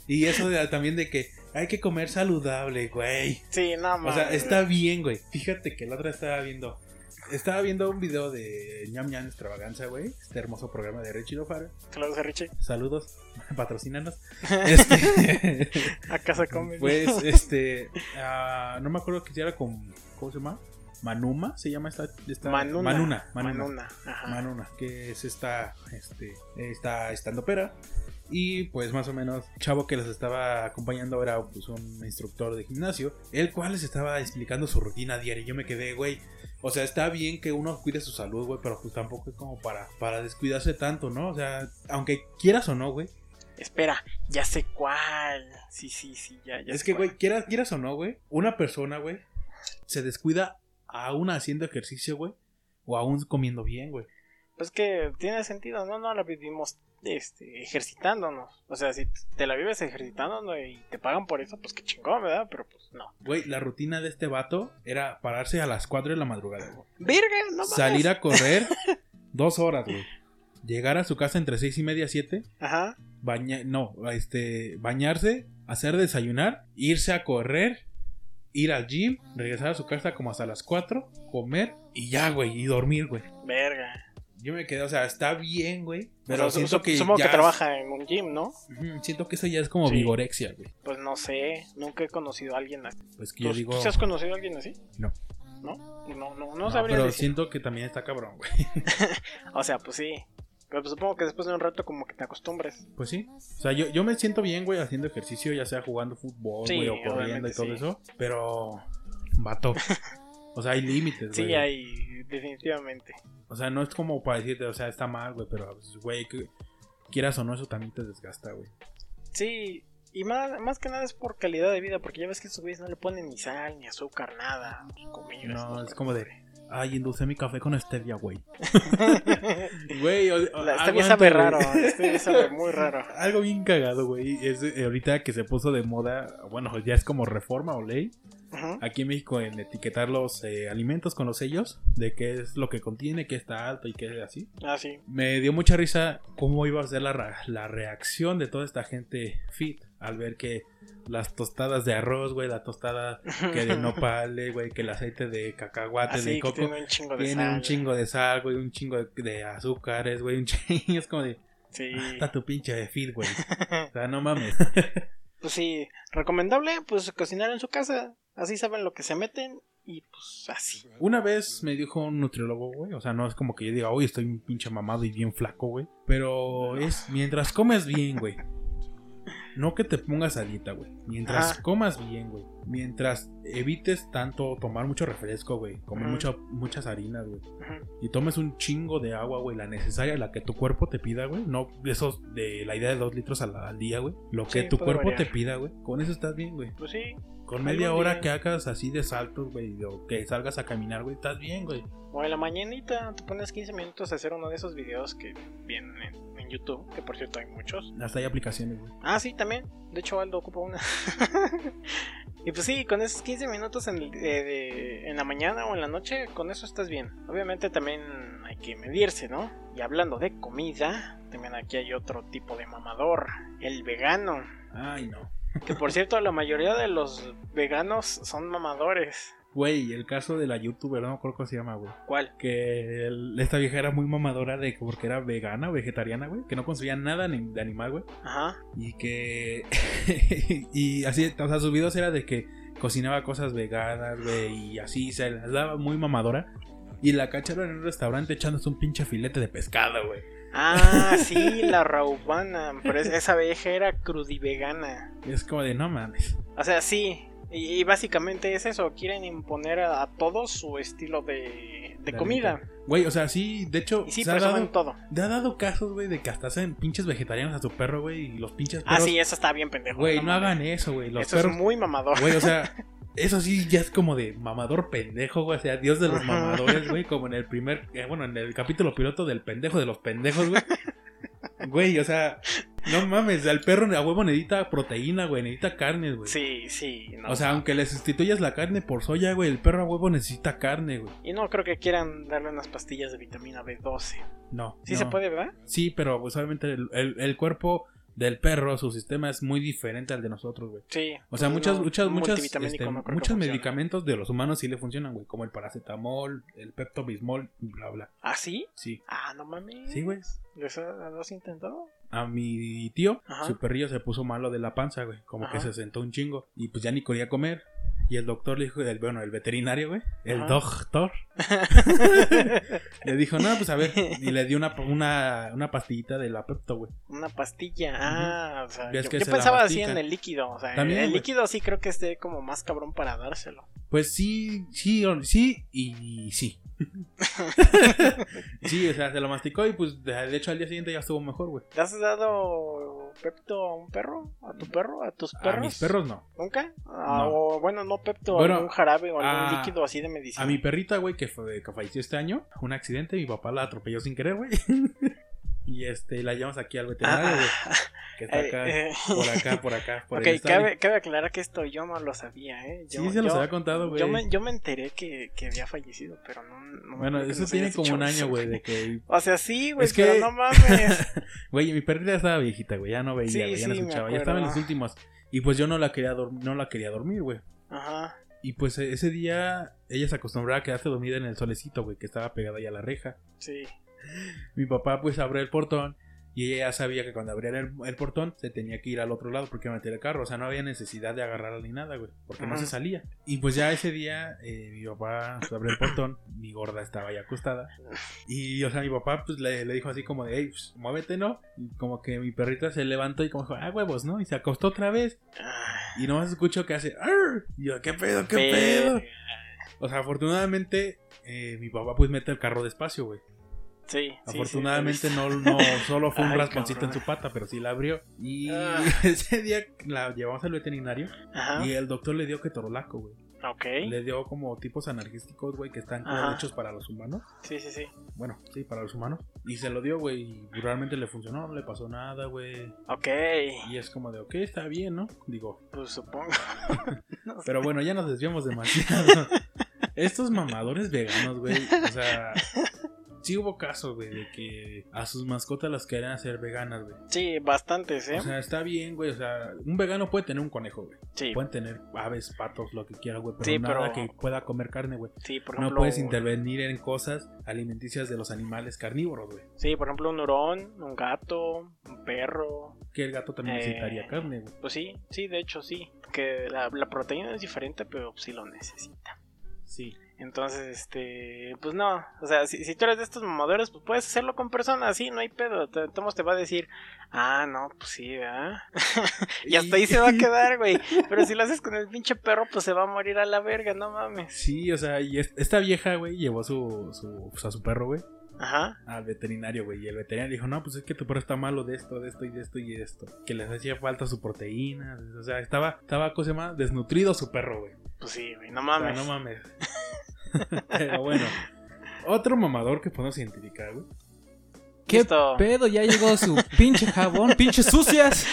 Y eso de- también de que hay que comer saludable, güey. Sí, nada O más. sea, está bien, güey. Fíjate que la otra estaba viendo. Estaba viendo un video de ñam ñam extravaganza, güey. Este hermoso programa de Richie Lofara. Saludos a Richie. Saludos, [LAUGHS] patrocínanos. [LAUGHS] Este, Acá se come. pues, este, ah, no me acuerdo que era con, ¿cómo se llama? Manuma, se llama esta, esta Manuna. Manuna, Manuna, Manuna. Ajá. Manuna, que es esta, este, esta estando pera. Y pues más o menos, chavo que los estaba acompañando era pues un instructor de gimnasio, el cual les estaba explicando su rutina diaria. Y yo me quedé, güey, o sea, está bien que uno cuide su salud, güey, pero pues tampoco es como para, para descuidarse tanto, ¿no? O sea, aunque quieras o no, güey. Espera, ya sé cuál. Sí, sí, sí, ya, ya Es sé que, güey, quieras, quieras o no, güey, una persona, güey, se descuida aún haciendo ejercicio, güey, o aún comiendo bien, güey. Pues que tiene sentido, ¿no? No la vivimos este, ejercitándonos. O sea, si te la vives ejercitándonos y te pagan por eso, pues qué chingón, ¿verdad? Pero pues no. Güey, la rutina de este vato era pararse a las 4 de la madrugada, güey. Virga, no mames. Salir a correr [LAUGHS] dos horas, güey. Llegar a su casa entre seis y media, siete. Ajá. Baña no, este, bañarse, hacer desayunar, irse a correr, ir al gym, regresar a su casa como hasta las 4, comer y ya, güey, y dormir, güey. Verga. Yo me quedé, o sea, está bien, güey. Pero O sea, siento su- que. supongo ya que trabaja en un gym, ¿no? Siento que eso ya es como Sí. vigorexia, güey. Pues no sé, nunca he conocido a alguien así. Pues que ¿Tú, yo digo. tú sí has conocido a alguien así? No. ¿No? No, no, no, no, sabría pero decir. siento que también está cabrón, güey. [LAUGHS] [LAUGHS] O sea, pues sí. Pero pues supongo que después de un rato como que te acostumbres. Pues sí. O sea, yo, yo me siento bien, güey, haciendo ejercicio, ya sea jugando fútbol, Sí, güey, o corriendo y todo sí. eso. Pero. Vato. [LAUGHS] O sea, hay límites, Sí, güey. hay, definitivamente. O sea, no es como para decirte, o sea, está mal, güey, pero, pues, güey, que quieras o no, eso también te desgasta, güey. Sí, y más, más que nada es por calidad de vida, porque ya ves que estos güeyes no le ponen ni sal, ni azúcar, nada. No, es como de. Ay, endulcé mi café con stevia, güey. [LAUGHS] Güey, La stevia sabe raro, la stevia sabe [LAUGHS] muy raro. Algo bien cagado, güey. Es eh, ahorita que se puso de moda, bueno, ya es como reforma o ley. Aquí en México en etiquetar los eh, alimentos con los sellos de qué es lo que contiene, qué está alto y qué así. Ah, sí. Me dio mucha risa cómo iba a ser la, la reacción de toda esta gente fit al ver que las tostadas de arroz, güey, la tostada que de [LAUGHS] nopal, güey, que el aceite de cacahuate, Así de coco, tiene un chingo de tiene sal. un chingo de sal, güey, un chingo de, de azúcares, güey, un [LAUGHS] chingo, es como de, Sí. está tu pinche de fit, güey. [LAUGHS] O sea, no mames. Pues sí, recomendable, pues cocinar en su casa. Así saben lo que se meten y pues así. Una vez me dijo un nutriólogo, güey. O sea, no es como que yo diga, hoy estoy un pinche mamado y bien flaco, güey. Pero es mientras comes bien, güey. No que te pongas a dieta, güey. Mientras Ajá. comas bien, güey. Mientras evites tanto tomar mucho refresco, güey. Comer mucho- muchas harinas, güey. Y tomes un chingo de agua, güey. La necesaria, la que tu cuerpo te pida, güey. No esos de la idea de dos litros al, al día, güey. Lo que Sí, tu cuerpo variar. te pida, güey. Con eso estás bien, güey. Pues sí. Con media hora que hagas así de saltos, güey. O que salgas a caminar, güey. Estás bien, güey. O en la mañanita te pones 15 minutos a hacer uno de esos videos que vienen en, en YouTube, que por cierto hay muchos. Hasta hay aplicaciones, güey. Ah, sí, también. De hecho, Aldo ocupa una. [LAUGHS] y pues sí, con esos 15 minutos en, eh, de- en la mañana o en la noche, con eso estás bien. Obviamente también hay que medirse, ¿no? Y hablando de comida, también aquí hay otro tipo de mamador, el vegano. Ay, no. Que por cierto, la mayoría de los veganos son mamadores. Güey, el caso de la youtuber, no me acuerdo cómo se llama, güey. ¿Cuál? Que el- esta vieja era muy mamadora de porque era vegana, vegetariana, güey. Que no consumía nada ni- de animal, güey. Ajá. Y que. [LAUGHS] y así, o sea, sus videos era de que cocinaba cosas veganas, güey. Y así se las daba muy mamadora. Y la cacharon en un restaurante echándose un pinche filete de pescado, güey. Ah, sí, la raubana. Pero es- esa vieja era crudivegana. Es como de no mames. O sea, sí, Y, y básicamente es eso, quieren imponer a, a todos su estilo de, de comida. Güey, o sea, sí, de hecho, Y sí, se ha presumen dado, todo. te ha dado casos, güey, de que hasta hacen pinches vegetarianos a su perro, güey, y los pinches Ah, perros. sí, eso está bien pendejo. Güey, no mames. hagan eso, güey. Los Eso perros. es muy mamador. Güey, o sea, [LAUGHS] eso sí ya es como de mamador pendejo, güey. O sea, Dios de los mamadores, güey. Como en el primer, eh, bueno, en el capítulo piloto del pendejo de los pendejos, güey. [LAUGHS] Güey, o sea, no mames, el perro a huevo necesita proteína, güey, necesita carne, güey. Sí, sí. no. O sea, aunque le sustituyas la carne por soya, güey, el perro a huevo necesita carne, güey. Y no creo que quieran darle unas pastillas de vitamina B12. No. Sí no. se puede, ¿verdad? Sí, pero pues obviamente el, el- el cuerpo del perro, su sistema es muy diferente al de nosotros, güey. Sí. O sea, pues muchas, muchas, muchas, este, muchos medicamentos de los humanos sí le funcionan, güey, como el paracetamol, el pepto-bismol, bla, bla. ¿Ah, sí? Sí. Ah, no mames. Sí, güey. ¿Eso lo has intentado? A mi tío, Ajá. su perrillo se puso malo de la panza, güey, como que se sentó un chingo y pues ya ni quería comer. Y el doctor le dijo, el, bueno, el veterinario, güey, el Ajá. doctor, [LAUGHS] le dijo, no, pues a ver, y le dio una, una, una pastillita de la Pepto, güey. Una pastilla. Ah, o sea, yo, que yo se la pensaba así en el líquido. O sea, También, el güey. líquido sí creo que esté como más cabrón para dárselo. Pues sí, sí, sí y sí. [LAUGHS] sí, o sea, se lo masticó y pues de hecho al día siguiente ya estuvo mejor, güey. ¿Le has dado Pepto a un perro? ¿A tu perro? ¿A tus perros? A mis perros no. ¿Nunca? Ah, No. O bueno, no Pepto, Bueno, algún jarabe o algún a- líquido así de medicina. A mi perrita, güey, que, que falleció este año, un accidente, mi papá la atropelló sin querer, güey. [LAUGHS] y este, la llevamos aquí al veterinario, güey. Ah, [LAUGHS] Que está eh, acá, eh. por acá, por acá, [LAUGHS] por ok, el estadio. cabe, cabe aclarar que esto yo no lo sabía, ¿eh? Yo, Sí, se los yo- había contado, güey. Yo me, yo me enteré que, que había fallecido, pero no. no me Bueno, eso tiene como un año, güey, de que... O sea, sí, güey, Es que- pero no mames. [LAUGHS] Güey, mi perrita estaba viejita, güey, ya no veía, Sí, güey, ya no sí, me escuchaba, ya estaba en los últimos. Y pues yo no la quería, no la quería dormir, güey. Ajá. Y pues e- ese día ella se acostumbraba a quedarse dormida en el solecito, güey, que estaba pegada ahí a la reja. Sí. Mi papá pues abre el portón y ella ya sabía que cuando abría el, el portón se tenía que ir al otro lado porque iba a meter el carro. O sea, no había necesidad de agarrarla ni nada, güey, porque no se salía. Y pues ya ese día eh, mi papá pues, abre el portón, mi gorda estaba ahí acostada. Y, o sea, mi papá pues le, le dijo así como de, hey, pues, muévete, ¿no? Y como que mi perrita se levantó y como dijo, ah, huevos, ¿no? Y se acostó otra vez. Ah, Y nomás escucho que hace, "Arr". Y yo, ¿qué pedo, qué pedo? O sea, afortunadamente, eh, mi papá pues mete el carro despacio, güey. Sí, sí, sí, Afortunadamente no, no solo fue un [LAUGHS] Ay, rasponcito cabrón. en su pata, pero sí la abrió. Y Ah. [LAUGHS] ese día la llevamos al veterinario. Ajá. y el doctor le dio ketorolaco, güey. Ok. Le dio como tipos analgésicos, güey, que están hechos para los humanos. Sí, sí, sí. Bueno, sí, para los humanos. Y se lo dio, güey, y realmente le funcionó, no le pasó nada, güey. Ok. Y es como de, ok, está bien, ¿no? Digo, Pues supongo. [LAUGHS] No sé. Pero bueno, ya nos desviamos demasiado. Estos mamadores veganos, güey. O sea, sí hubo casos, güey, de que a sus mascotas las querían hacer veganas, güey. Sí, bastantes, ¿eh? O sea, está bien, güey. O sea, un vegano puede tener un conejo, güey. sí, Pueden tener aves, patos, lo que quiera, güey. Pero Sí, nada pero- que pueda comer carne, güey. sí, por No ejemplo. puedes intervenir en cosas alimenticias de los animales carnívoros, güey. Sí, por ejemplo, un hurón, un gato, un perro. Que el gato también Eh, necesitaría carne, güey. Pues sí, sí, de hecho sí. Que la, la proteína es diferente, pero sí lo necesita. Sí. Entonces, este, pues no, o sea, si, si tú eres de estos mamadores, pues puedes hacerlo con personas, sí, no hay pedo. Tomás te va a decir, ah, no, pues sí, ¿verdad? [LAUGHS] y hasta ahí se va a quedar, güey. [LAUGHS] Pero si lo haces con el pinche perro, pues se va a morir a la verga, no mames. Sí, o sea, y es- esta vieja, güey, llevó su, su, pues, a su perro, güey. Ajá, al veterinario, güey. Y el veterinario dijo, no, pues es que tu perro está malo de esto, de esto y de esto y de esto. Que les hacía falta su proteína. O sea, estaba, estaba, ¿cómo se llama? Desnutrido su perro, güey. pues sí, güey, no O sea, mames. no mames. [LAUGHS] Pero bueno. Otro mamador que podemos identificar, güey. ¿Qué Listo. pedo? Ya llegó su pinche jabón, pinches sucias.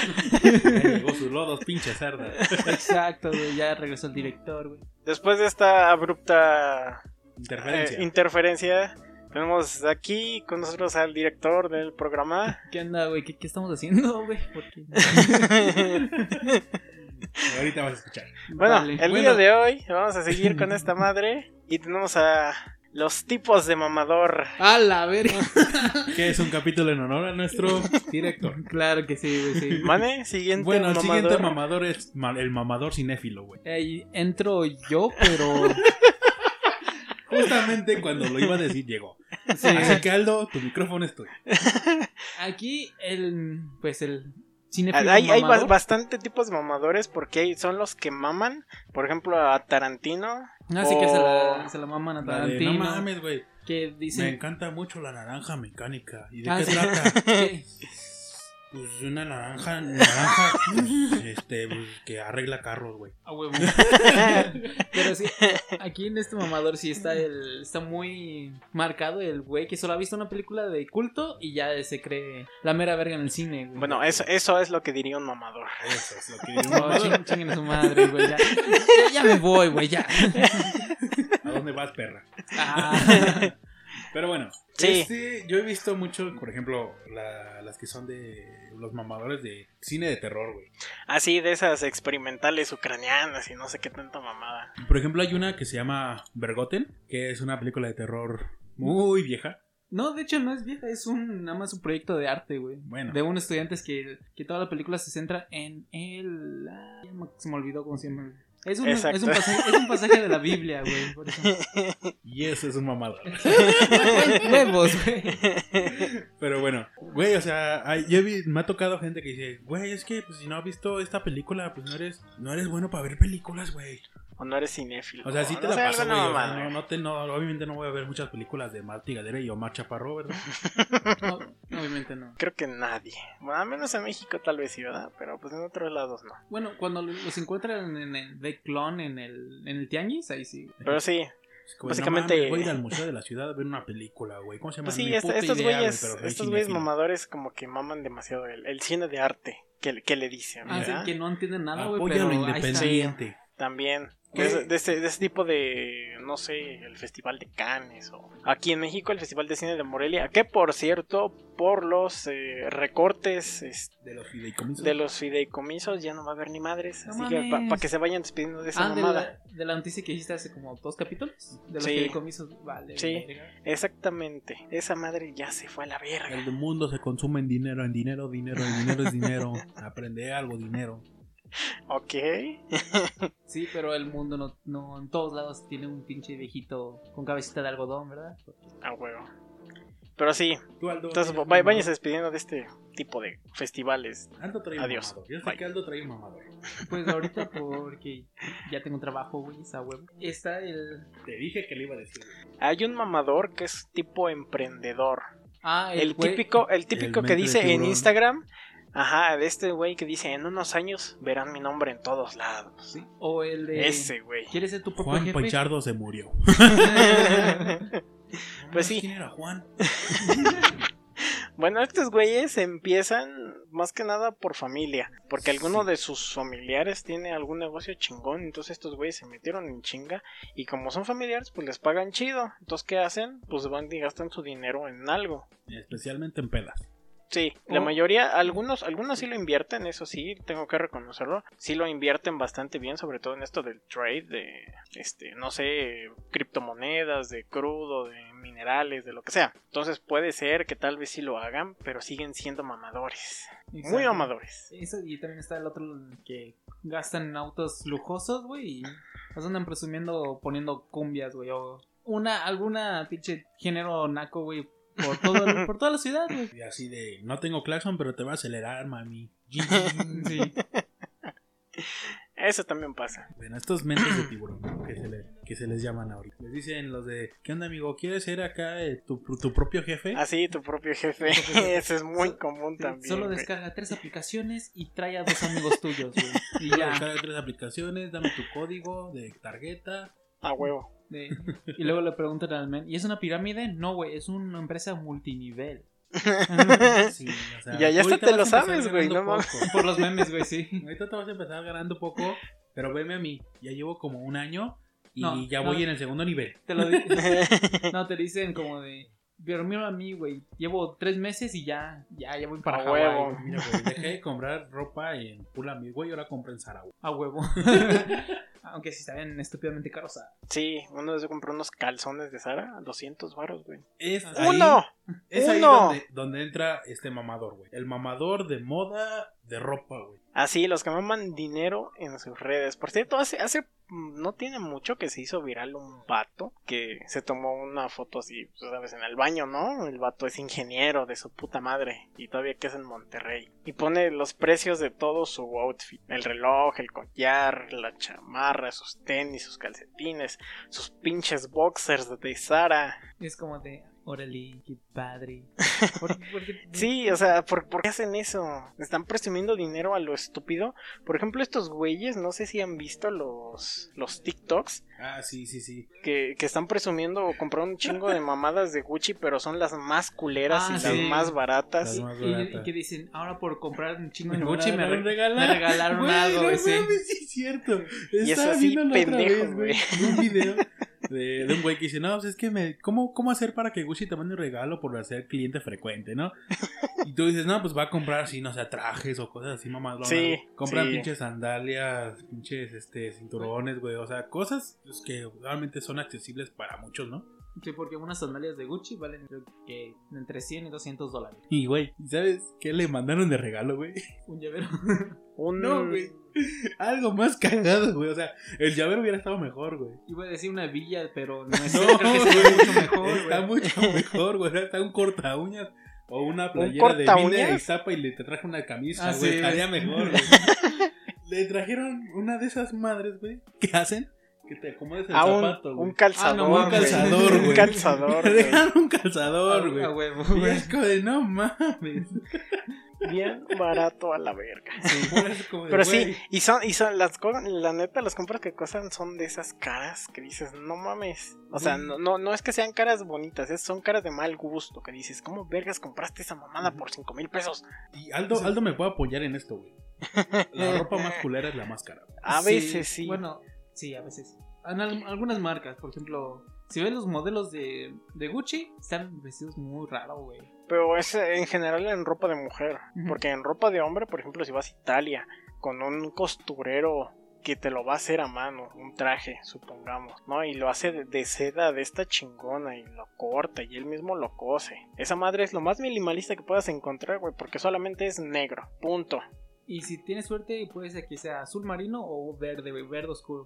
Ya Llegó sus lodos, pinche cerda. Exacto, güey. Ya regresó el director, güey. Después de esta abrupta Interferencia. eh, interferencia, tenemos aquí con nosotros al director del programa. ¿Qué onda, güey? ¿Qué, qué estamos haciendo, güey? ¿Por qué? Ahorita vas a escuchar. Bueno, Vale. el Bueno. día de hoy vamos a seguir con esta madre y tenemos a los tipos de mamador. A la verga. [LAUGHS] Que es un capítulo en honor a nuestro director. [LAUGHS] Claro que sí, güey, sí. ¿Mane? Siguiente Bueno, el mamador. siguiente mamador es el mamador cinéfilo, güey. Entro yo, pero. [LAUGHS] Justamente cuando lo iba a decir llegó. Sí. Así que Aldo, tu micrófono es tuyo. Aquí el. Pues el Hay, hay bastante tipos de mamadores porque hay- son los que maman. Por ejemplo, a Tarantino. Así que se la, o- se la maman a La de, Tarantino. no mames, güey. que Me encanta mucho la naranja mecánica. ¿Y de Ah, qué sí. trata? [LAUGHS] Pues una naranja, naranja, pues, este, pues, que arregla carros, güey. A huevo. [LAUGHS] Pero sí, aquí en este mamador sí está el está muy marcado el güey que solo ha visto una película de culto y ya se cree la mera verga en el cine, güey. Bueno, eso, eso es lo que diría un mamador. Eso es lo que [LAUGHS] diría un No, mamador. ching- chinguen a su madre, güey, ya. Ya, ya me voy, güey, ya. ¿A dónde vas, perra? Ah, Pero bueno, Sí. este, yo he visto mucho, por ejemplo, la- las que son de los mamadores de cine de terror, güey. Así de esas experimentales ucranianas y no sé qué tanta mamada. Por ejemplo, hay una que se llama Bergotten, que es una película de terror muy vieja. no, de hecho no es vieja, es un nada más un proyecto de arte, güey. Bueno. De un estudiante que, que toda la película se centra en el... ah, se me olvidó cómo se llama. Es un, es un, pasaje, es un pasaje de la Biblia, güey. por eso. Y eso es un mamador. [LAUGHS] Huevos, güey. Pero bueno, güey, o sea, hay- yo vi- me ha tocado gente que dice, güey, es que pues, si no has visto esta película, pues no eres, no eres bueno para ver películas, güey. O no eres cinéfilo. O sea, sí te no la güey. o sea, mamada. no, no te, no, obviamente no voy a ver muchas películas de Marty Gadera y Omar Chaparro, ¿verdad? [LAUGHS] No, obviamente no. Creo que nadie. Bueno, al menos en México tal vez sí, ¿verdad? Pero pues en otros lados no. Bueno, cuando los encuentran en el de clon en el, en el tianguis, ahí sí. Pero sí, Básicamente- No mames, voy a ir al Museo de la Ciudad a ver una película, güey. ¿Cómo se llama? pues sí, Ni est- puta estos idea, güeyes, estos güeyes mamadores como que maman demasiado el, el cine de arte que, que le dicen, Ah, sí, que no entienden nada, güey, Apoya pero lo independiente. También. De ese, de, ese, de ese tipo de, no sé, el Festival de Cannes o aquí en México el Festival de Cine de Morelia, que por cierto, por los eh, recortes es- De los fideicomisos. de los fideicomisos ya no va a haber ni madres, No así que para que se vayan despidiendo de esa Ah, de mamada. la, de la noticia que hiciste hace como dos capítulos. De los Sí. fideicomisos. Vale. Sí. verga. Exactamente, esa madre ya se fue a la verga. El mundo se consume en dinero, en dinero, dinero, en dinero es dinero. [LAUGHS] Aprende algo, dinero. Ok. [LAUGHS] Sí, pero el mundo no, no en todos lados tiene un pinche viejito con cabecita de algodón, ¿verdad? A huevo. Pero sí, Tú, Aldo, entonces váyanse despidiendo de este tipo de festivales. mamador. Aldo trae un Adiós. Yo sé Bye. que Aldo trae un mamador. [LAUGHS] Pues ahorita porque ya tengo un trabajo, güey, esa huevo. Está el... Te dije que le iba a decir. Hay un mamador que es tipo emprendedor. Ah, El típico, el típico El que dice en. Instagram, ajá, de este güey que dice en unos años verán mi nombre en todos lados. Sí, O el de... Ese güey. ¿Quieres ser tu propio Juan jefe? Se murió. [LAUGHS] [LAUGHS] Pues sí. ¿Quién era Juan? [LAUGHS] Bueno, estos güeyes empiezan más que nada por familia, porque alguno de sus familiares tiene algún negocio chingón, entonces estos güeyes se metieron en chinga y como son familiares, pues les pagan chido. Entonces, ¿qué hacen? Pues van y gastan su dinero en algo. Especialmente en pedas. Sí, la Oh. mayoría, algunos, algunos sí lo invierten, eso sí, tengo que reconocerlo. Sí lo invierten bastante bien, sobre todo en esto del trade, de, este, no sé, criptomonedas, de crudo, de minerales, de lo que sea. Entonces puede ser que tal vez sí lo hagan, pero siguen siendo mamadores. Muy mamadores. Eso, y también está el otro que gastan en autos lujosos, güey, y los andan presumiendo poniendo cumbias, güey, o una, alguna pinche género naco, güey, por, todo, el- por [LAUGHS] toda la ciudad, güey. Y así de, no tengo claxon, pero te va a acelerar, mami. [LAUGHS] Sí. Eso también pasa. Bueno, estos mentes de [CLEARS THROAT] tiburón, ¿no? que, se le- que se les llaman ahorita. Les dicen los de, ¿qué onda, amigo? ¿Quieres ser acá eh, tu, tu propio jefe? Así, tu propio jefe. [LAUGHS] Eso es muy So- común Sí, también. Solo güey. descarga tres aplicaciones y trae a dos amigos tuyos, güey. Y ya. descargar tres aplicaciones, dame tu código de tarjeta. A huevo. de- y luego le preguntan al men, ¿y es una pirámide? No, güey, es una empresa multinivel. Sí, o sea, Ya- ya hasta te lo sabes, güey, no mames. Por los memes, güey, sí. Ahorita te vas a empezar ganando poco, pero veme a mí. Ya llevo como un año y No, ya no. voy en el segundo nivel. Te lo [LAUGHS] No, te dicen como de. Pero mira a mí, güey. Llevo tres meses y ya, ya, ya voy para A Hawái, huevo. Mira, güey, dejé de comprar ropa en Pula Mi güey, ahora compré en Zara, güey. A huevo. [LAUGHS] Aunque sí están estúpidamente caros. ah. Sí, uno se compró unos calzones de Sara, 200 varos, güey. Es Ah, ahí- ¡Uno! Es ahí Uno. donde, donde entra este mamador, güey. El mamador de moda de ropa, güey. Así, los que maman dinero en sus redes. Por cierto, hace, hace no tiene mucho que se hizo viral un vato que se tomó una foto así, pues, sabes, en el baño, ¿no? El vato es ingeniero de su puta madre y todavía que es en Monterrey. Y pone los precios de todo su outfit. El reloj, el collar, la chamarra, sus tenis, sus calcetines, sus pinches boxers de Sara. Es como de, órale, qué padre. [LAUGHS] ¿Por- porque- Sí, o sea, ¿por, por qué hacen eso? Están presumiendo dinero a lo estúpido. Por ejemplo, estos güeyes, no sé si han visto los, los TikToks, Ah, sí, sí, sí. que, que están presumiendo comprar un chingo de mamadas de Gucci, pero son las más culeras Ah, y sí. las más baratas. Las más Y, y que dicen, ahora por comprar un chingo de Gucci me, re- regalar. me regalaron Güey, algo, no sí. mames, sí, es cierto. Y Estaba es así, viendo la otra pendejo, vez, güey. Un video [LAUGHS] de, de un güey que dice, no, pues es que me... ¿Cómo, ¿Cómo hacer para que Gucci te mande un regalo por ser cliente frecuente, no? [LAUGHS] Y tú dices, no, pues va a comprar así, no sé, trajes o cosas así, mamá. Sí, Compran sí. pinches sandalias, pinches este, cinturones, güey. O sea, cosas pues, que realmente son accesibles para muchos, ¿no? Sí, porque unas sandalias de Gucci valen que entre 100 y 200 dólares. Y, güey, ¿sabes qué le mandaron de regalo, güey? Un llavero. Un... No, güey. Algo más cagado, güey. O sea, el llavero hubiera estado mejor, güey. Iba a decir una villa, pero no [LAUGHS] es No, creo que sería mucho mejor, Está güey. mucho mejor, güey. Está un corta uñas o una playera de corta mina y zapa y le te traje una camisa, Ah, güey. sí, Estaría güey. mejor, güey. [LAUGHS] Le trajeron una de esas madres, güey. ¿Qué hacen? Que te acomodes el A un, zapato, güey. un calzador, Ah, no, un güey. calzador, güey. Un calzador, Le güey. dejaron un calzador, güey. A huevo, Y güey. es como de, no mames. [LAUGHS] Bien barato a la verga. [LAUGHS] De, Pero sí, y son, y son las cosas, la neta, las compras que costan son de esas caras que dices, no mames. O sea, no, no, no es que sean caras bonitas, es- son caras de mal gusto. Que dices, ¿cómo vergas compraste esa mamada por 5 mil pesos? Y Aldo, Aldo me puede apoyar en esto, güey. La [LAUGHS] ropa más culera es la más cara. A veces sí. Bueno, sí, a veces. En al- algunas marcas, por ejemplo, si ves los modelos de, de Gucci, están vestidos muy raros, güey. Pero es en general en ropa de mujer. Porque en ropa de hombre, por ejemplo, si vas a Italia con un costurero que te lo va a hacer a mano, un traje, supongamos, ¿no? Y lo hace de, de seda de esta chingona y lo corta y él mismo lo cose. Esa madre es lo más minimalista que puedas encontrar, güey, porque solamente es negro, punto. Y si tienes suerte, puede ser que sea azul marino o verde, güey, verde oscuro.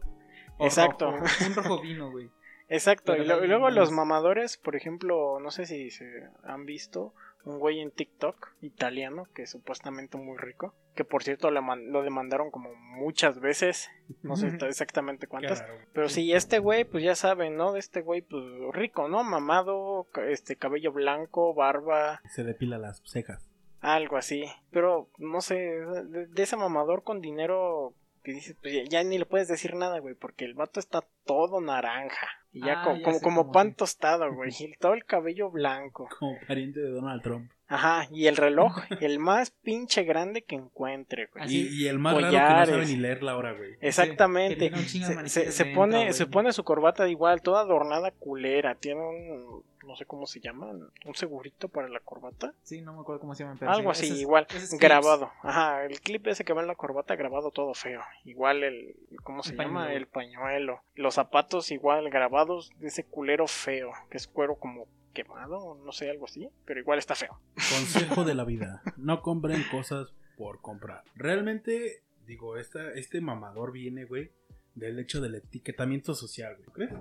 O Exacto. rojo, un rojo vino, güey. Exacto, y, lo- y luego los mamadores, por ejemplo, no sé si se han visto un güey en TikTok italiano que es supuestamente muy rico, que por cierto lo demandaron como muchas veces, no sé exactamente cuántas, pero sí, este güey, pues ya saben, ¿no? De este güey, pues rico, ¿no? Mamado, este cabello blanco, barba, Se depila las cejas. algo así, pero no sé, de, de ese mamador con dinero que dices, pues ya, ya ni le puedes decir nada, güey, porque el vato está todo naranja. Y ya, Ah, co- ya como, como pan tostado, [LAUGHS] güey. Y todo el cabello blanco. Como pariente de Donald Trump. Ajá, y el reloj, [LAUGHS] el más pinche grande que encuentre, güey. Así- Y, y el más raro que no collares. sabe ni leer la hora, güey. Exactamente. de se, manecillas se- se dentro, pone, güey. se pone su corbata igual, toda adornada culera. Tiene un, no sé cómo se llama, un segurito para la corbata. Sí, no me acuerdo cómo se llama. pero Algo sí, así, igual, grabado. Ajá, el clip ese que va en la corbata grabado todo feo. Igual el, ¿cómo se El llama? pañuelo. El pañuelo. Los zapatos igual grabados de ese culero feo, que es cuero como quemado, no sé, algo así, pero igual está feo. Consejo de la [LAUGHS] vida. No compren cosas por comprar. Realmente, digo, esta, este mamador viene, güey, del hecho del etiquetamiento social, güey. ¿Crees?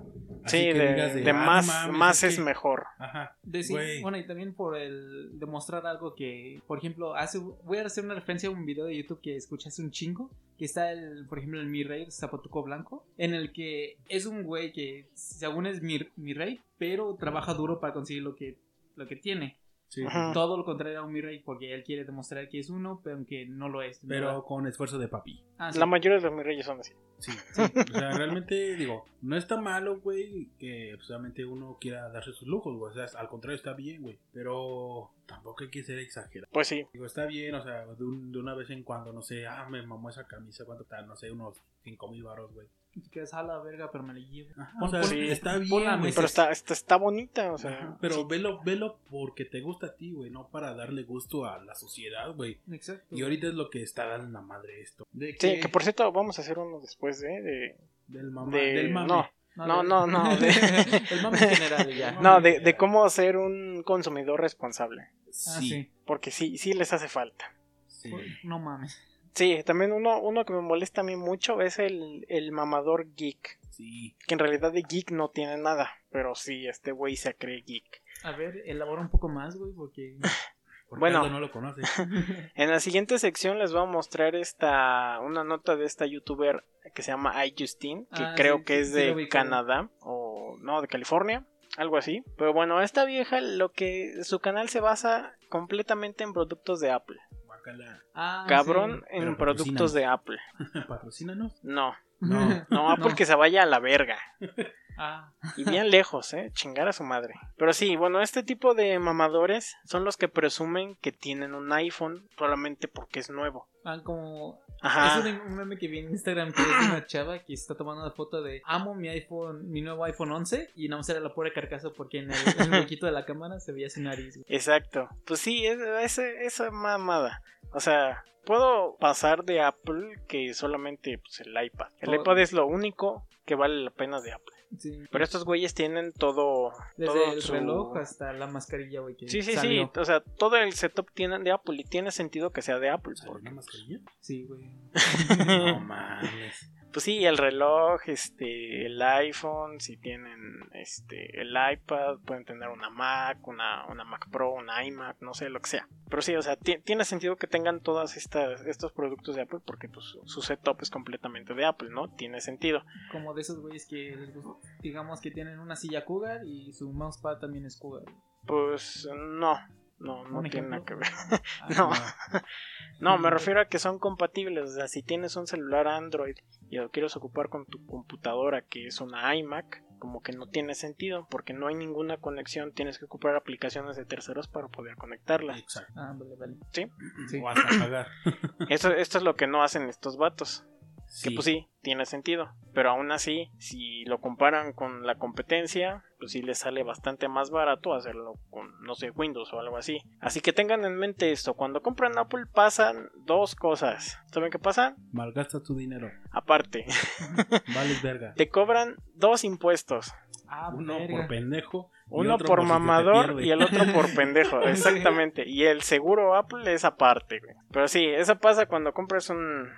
Así sí, que de, digas de "Ah, más, mames, más es que-". mejor. Ajá. Bueno, y también por el demostrar algo que, por ejemplo, hace, voy a hacer una referencia a un video de YouTube que escuché hace un chingo, que está el, por ejemplo, el Mi Rey Zapatuco Blanco, en el que es un güey que según es mi, mi rey, pero trabaja duro para conseguir lo que, lo que tiene. Sí, Ajá. Todo lo contrario a un Mi Rey, porque él quiere demostrar que es uno, pero aunque no lo es. ¿verdad? Pero con esfuerzo de papi. Ah, sí. La mayoría de los mis reyes son así. Sí, sí. O sea, realmente, [LAUGHS] digo, no está malo, güey, que pues, obviamente uno quiera darse sus lujos, güey. O sea, al contrario, está bien, güey. Pero tampoco hay que ser exagerado. Pues sí, Digo, está bien, o sea, de, un- de una vez en cuando, no sé, ah, me mamó esa camisa, ¿cuánto está? No sé, unos 5 mil baros, güey. Te quedas a la verga, pero me la llevo. Ajá, o sea, sí. está bien, güey. pero está, está, está bonita, o sea. Ajá, Pero sí. velo, velo porque te gusta a ti, güey, no para darle gusto a la sociedad, güey. Exacto. Y ahorita es lo que está dando la madre esto. De Sí, que por cierto, vamos a hacer uno después de. de, Del, mamá, de- del mame. no, No, no, no. [LAUGHS] de- el mame general, ya. no, de, de cómo ser un consumidor responsable. Ah, Sí, sí. Porque sí, sí les hace falta. sí. No mames. Sí, también uno, uno que me molesta a mí mucho es el, el mamador geek. Sí. Que en realidad de geek no tiene nada. Pero sí, este güey se cree geek. A ver, elabora un poco más, güey, porque... [LAUGHS] Porque Bueno. No lo conoce. [LAUGHS] En la siguiente sección les voy a mostrar esta una nota de esta youtuber que se llama iJustine, que Ah, creo sí, que sí, es de. Canadá o no, de California, algo así. Pero bueno, esta vieja lo que su canal se basa completamente en productos de Apple. Guácala. Ah, Cabrón sí. en Pero productos de Apple. [LAUGHS] Patrocínanos. No, No. no, Apple No. que se vaya a la verga. [LAUGHS] Ah, Y bien lejos, eh, chingar a su madre. Pero sí, bueno, este tipo de mamadores son los que presumen que tienen un iPhone solamente porque es nuevo. Ah, como... Ajá. Es un, un meme que vi en Instagram que es una chava que está tomando una foto de amo mi iPhone, mi nuevo iPhone 11 y nada más era la pura carcasa porque en el, en el huequito de la cámara se veía su nariz. güey. Exacto. Pues sí, es, ese- esa mamada. O sea, puedo pasar de Apple que solamente pues, el iPad. El iPad es lo único que vale la pena de Apple. Sí. Pero estos güeyes tienen todo. Desde todo el su- reloj hasta la mascarilla, güey. Sí, sí, salió. sí. O sea, todo el setup tienen de Apple y tiene sentido que sea de Apple. ¿Salió porque- una mascarilla? Sí, güey. [LAUGHS] No mames. Pues sí, el reloj, este, el iPhone, si tienen este, el iPad, pueden tener una Mac, una, una Mac Pro, una iMac, no sé, lo que sea. Pero sí, o sea, ti- tiene sentido que tengan todos estos productos de Apple porque pues, su- setup es completamente de Apple, ¿no? Tiene sentido. Como de esos güeyes que digamos que tienen una silla Cougar y su mousepad también es Cougar. Pues no, no, no ¿Un tiene nada que ver. Ah, [LAUGHS] No. No, [LAUGHS] me refiero a que son compatibles. O sea, si tienes un celular Android y lo quieres ocupar con tu computadora, que es una iMac, como que no tiene sentido, porque no hay ninguna conexión. Tienes que ocupar aplicaciones de terceros para poder conectarla. Exacto. Ah, vale, vale. Sí. Sí. O hasta pagar. [LAUGHS] Eso, esto es lo que no hacen estos vatos. Que pues sí, tiene sentido. Pero aún así, si lo comparan con la competencia, pues sí les sale bastante más barato hacerlo con, no sé, Windows o algo así. Así que tengan en mente esto. Cuando compran Apple pasan dos cosas. ¿Saben qué pasa? Malgasta tu dinero. Aparte, [LAUGHS] Vales verga. te cobran dos impuestos. Ah, Uno verga. por pendejo. Uno por te mamador y el otro por [LAUGHS] pendejo. Exactamente. Y el seguro Apple es aparte, güey. Pero sí, eso pasa cuando compras un,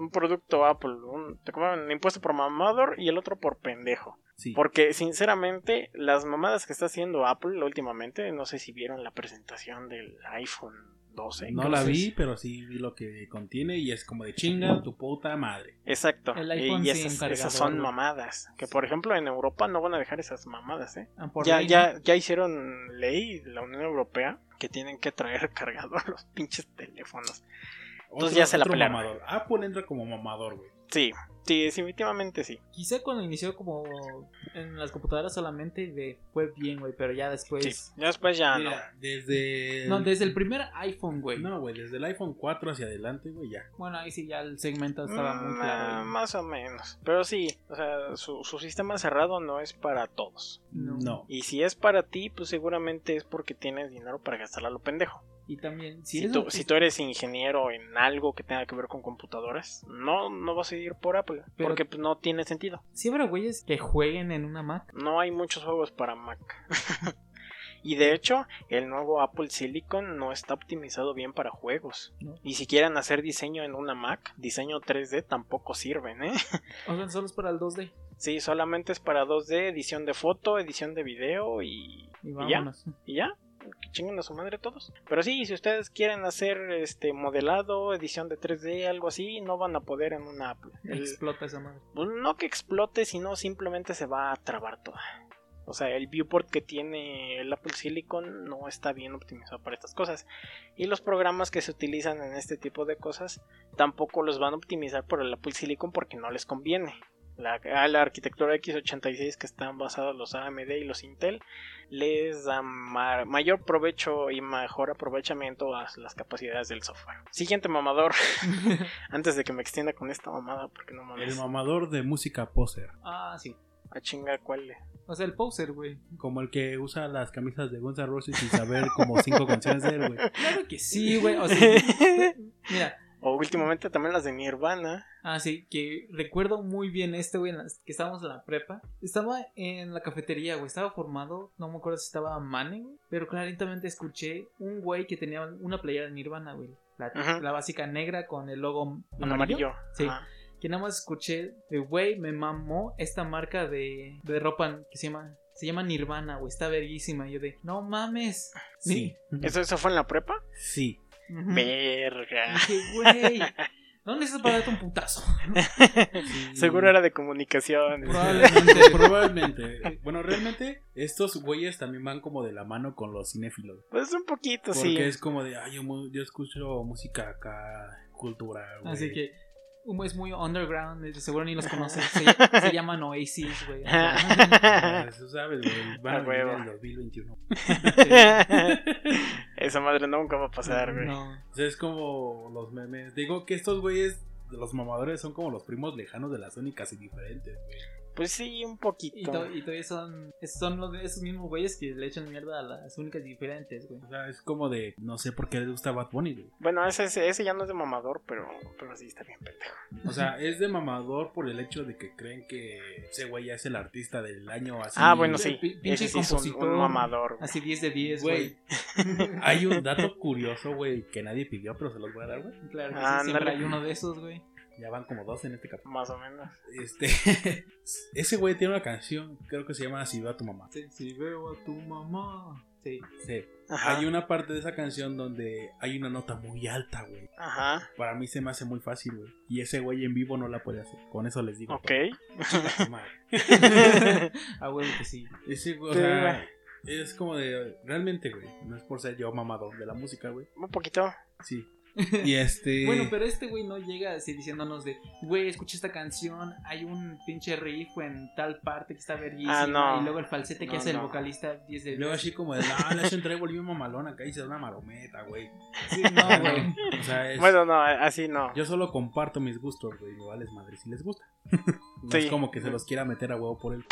un producto Apple. Un- te cobran un impuesto por mamador y el otro por pendejo. Sí. Porque sinceramente, las mamadas que está haciendo Apple últimamente, no sé si vieron la presentación del iPhone 12. No la vi, pero sí vi lo que contiene y es como de chinga tu puta madre. Exacto. El iPhone y esas, son mamadas. Que por ejemplo en Europa no van a dejar esas mamadas, ¿eh? Ah, por ya, ley, ya, ¿no? ya hicieron ley la Unión Europea que tienen que traer [LAUGHS] cargador los pinches teléfonos. Entonces ya se la pelaron. mamador. Apple entra como mamador, güey. Sí, sí, definitivamente sí. Quizá cuando inició como en las computadoras solamente fue bien, güey, pero ya después... sí. Ya después ya no. Desde. No, desde el primer iPhone, güey. No, güey, desde el iPhone 4 hacia adelante, güey, ya. Bueno, ahí sí ya el segmento estaba muy Mm, claro. güey. más o menos. Pero sí, o sea, su, su sistema cerrado no es para todos. No. No. Y si es para ti, pues seguramente es porque tienes dinero para gastarlo a lo pendejo. Y también, si, Si, tú, si tú eres ingeniero en algo que tenga que ver con computadoras, no, no vas a ir por Apple. Pero- porque pues, no tiene sentido. si habrá güeyes que jueguen en una Mac. No hay muchos juegos para Mac. [LAUGHS] y de hecho, el nuevo Apple Silicon no está optimizado bien para juegos. No. Y si quieren hacer diseño en una Mac, diseño 3D tampoco sirven, ¿eh? [LAUGHS] O sea, solo es para el 2D. Sí, solamente es para 2D, edición de foto, edición de video y, Y ¿Y vámonos. y ya. Que chinguen a su madre todos. Pero sí, si ustedes quieren hacer este modelado, edición de 3D, algo así, no van a poder en una Apple. El- Explota esa madre. pues, no que explote, sino simplemente se va a trabar toda. O sea, el viewport que tiene el Apple Silicon no está bien optimizado para estas cosas. Y los programas que se utilizan en este tipo de cosas tampoco los van a optimizar por el Apple Silicon porque no les conviene. La, a la arquitectura x86 que están basados los AMD y los Intel les da ma- mayor provecho y mejor aprovechamiento a las capacidades del software. Siguiente mamador, [LAUGHS] [LAUGHS] antes de que me extienda con esta mamada porque no El mames. mamador de música poser. ah, sí. A chinga, ¿cuál? le- O sea, el poser, güey. Como el que usa las camisas de Guns N' Roses sin saber como cinco canciones de él, güey. Claro que sí, güey. O sea, [LAUGHS] mira, O últimamente también las de Nirvana. Ah, sí, que recuerdo muy bien este, güey, que estábamos en la prepa. Estaba en la cafetería, güey, estaba formado, no me acuerdo si estaba güey, pero claramente escuché un güey que tenía una playera de Nirvana, güey. La, la básica negra con el logo amarillo. amarillo. Sí. Que nada más escuché de, güey, me mamó esta marca de, de ropa que se llama, se llama Nirvana, güey, está verguísima. Y yo de, no mames. Sí. ¿Eso, ¿Eso fue en la prepa? Sí. Ujú. Verga. Dije, güey, no necesitas para darte un putazo. sí. [LAUGHS] Seguro era de comunicación. Probablemente. [LAUGHS] Probablemente. Bueno, realmente estos güeyes también van como de la mano con los cinéfilos. Pues un poquito, Porque sí. es como de, ay, yo, mu- yo escucho música acá, cultura, güey. Así que es muy underground, de seguro ni los conoces. [LAUGHS] Se, se llaman Oasis, güey. [LAUGHS] Eso sabes, güey. Van A en el 2021. Esa madre nunca va a pasar, güey. no. O sea, es como los memes. Digo que estos güeyes, los mamadores, son como los primos lejanos de las únicas y diferentes, güey. Pues sí, un Y, poquito. to- y todavía son, son los esos mismos güeyes que le echan mierda a las únicas diferentes, güey. O sea, es como de, no sé por qué les gusta Bad Bunny, güey. Bueno, ese, ese, ese ya no es de mamador, pero, pero sí está bien pendejo. O sea, es de mamador por el hecho de que creen que ese güey ya es el artista del año así. ah, bueno, sí. pi- pinche sí es un, compositor. un mamador. güey. Así 10 de 10, güey. Güey, hay un [LAUGHS] dato curioso, güey, que nadie pidió, pero se los voy a dar, güey. Claro que sí, Ándale. siempre hay uno de esos, güey. Ya van como dos en este capítulo. Más o menos. Este, [LAUGHS] ese güey tiene una canción, creo que se llama Así va tu mamá. Sí, sí, veo a tu mamá. Sí. Sí. Ajá. Hay una parte de esa canción donde hay una nota muy alta, güey. Ajá. Para mí se me hace muy fácil, güey. Y ese güey en vivo no la puede hacer. Con eso les digo. Ok. [LAUGHS] Ah, güey, que sí. Ese güey, o sea, es como de. Realmente, güey. No es por ser yo mamador de la música, güey. un poquito. Sí. Y [LAUGHS] este. Bueno, pero este güey no llega así diciéndonos de, güey, escuché esta canción, hay un pinche riff en tal parte que está verguísima. Ah, no. Y luego el falsete que No, hace el vocalista 10 de 10. Luego así como de, no, le hacen trae volvió mamalón acá y se da una marometa, güey. Sí, no, güey. O sea, es, Bueno, no, así no. yo solo comparto mis gustos, güey. Me vales madre si les gusta. [LAUGHS] No Sí. es como que se los quiera meter a huevo por él.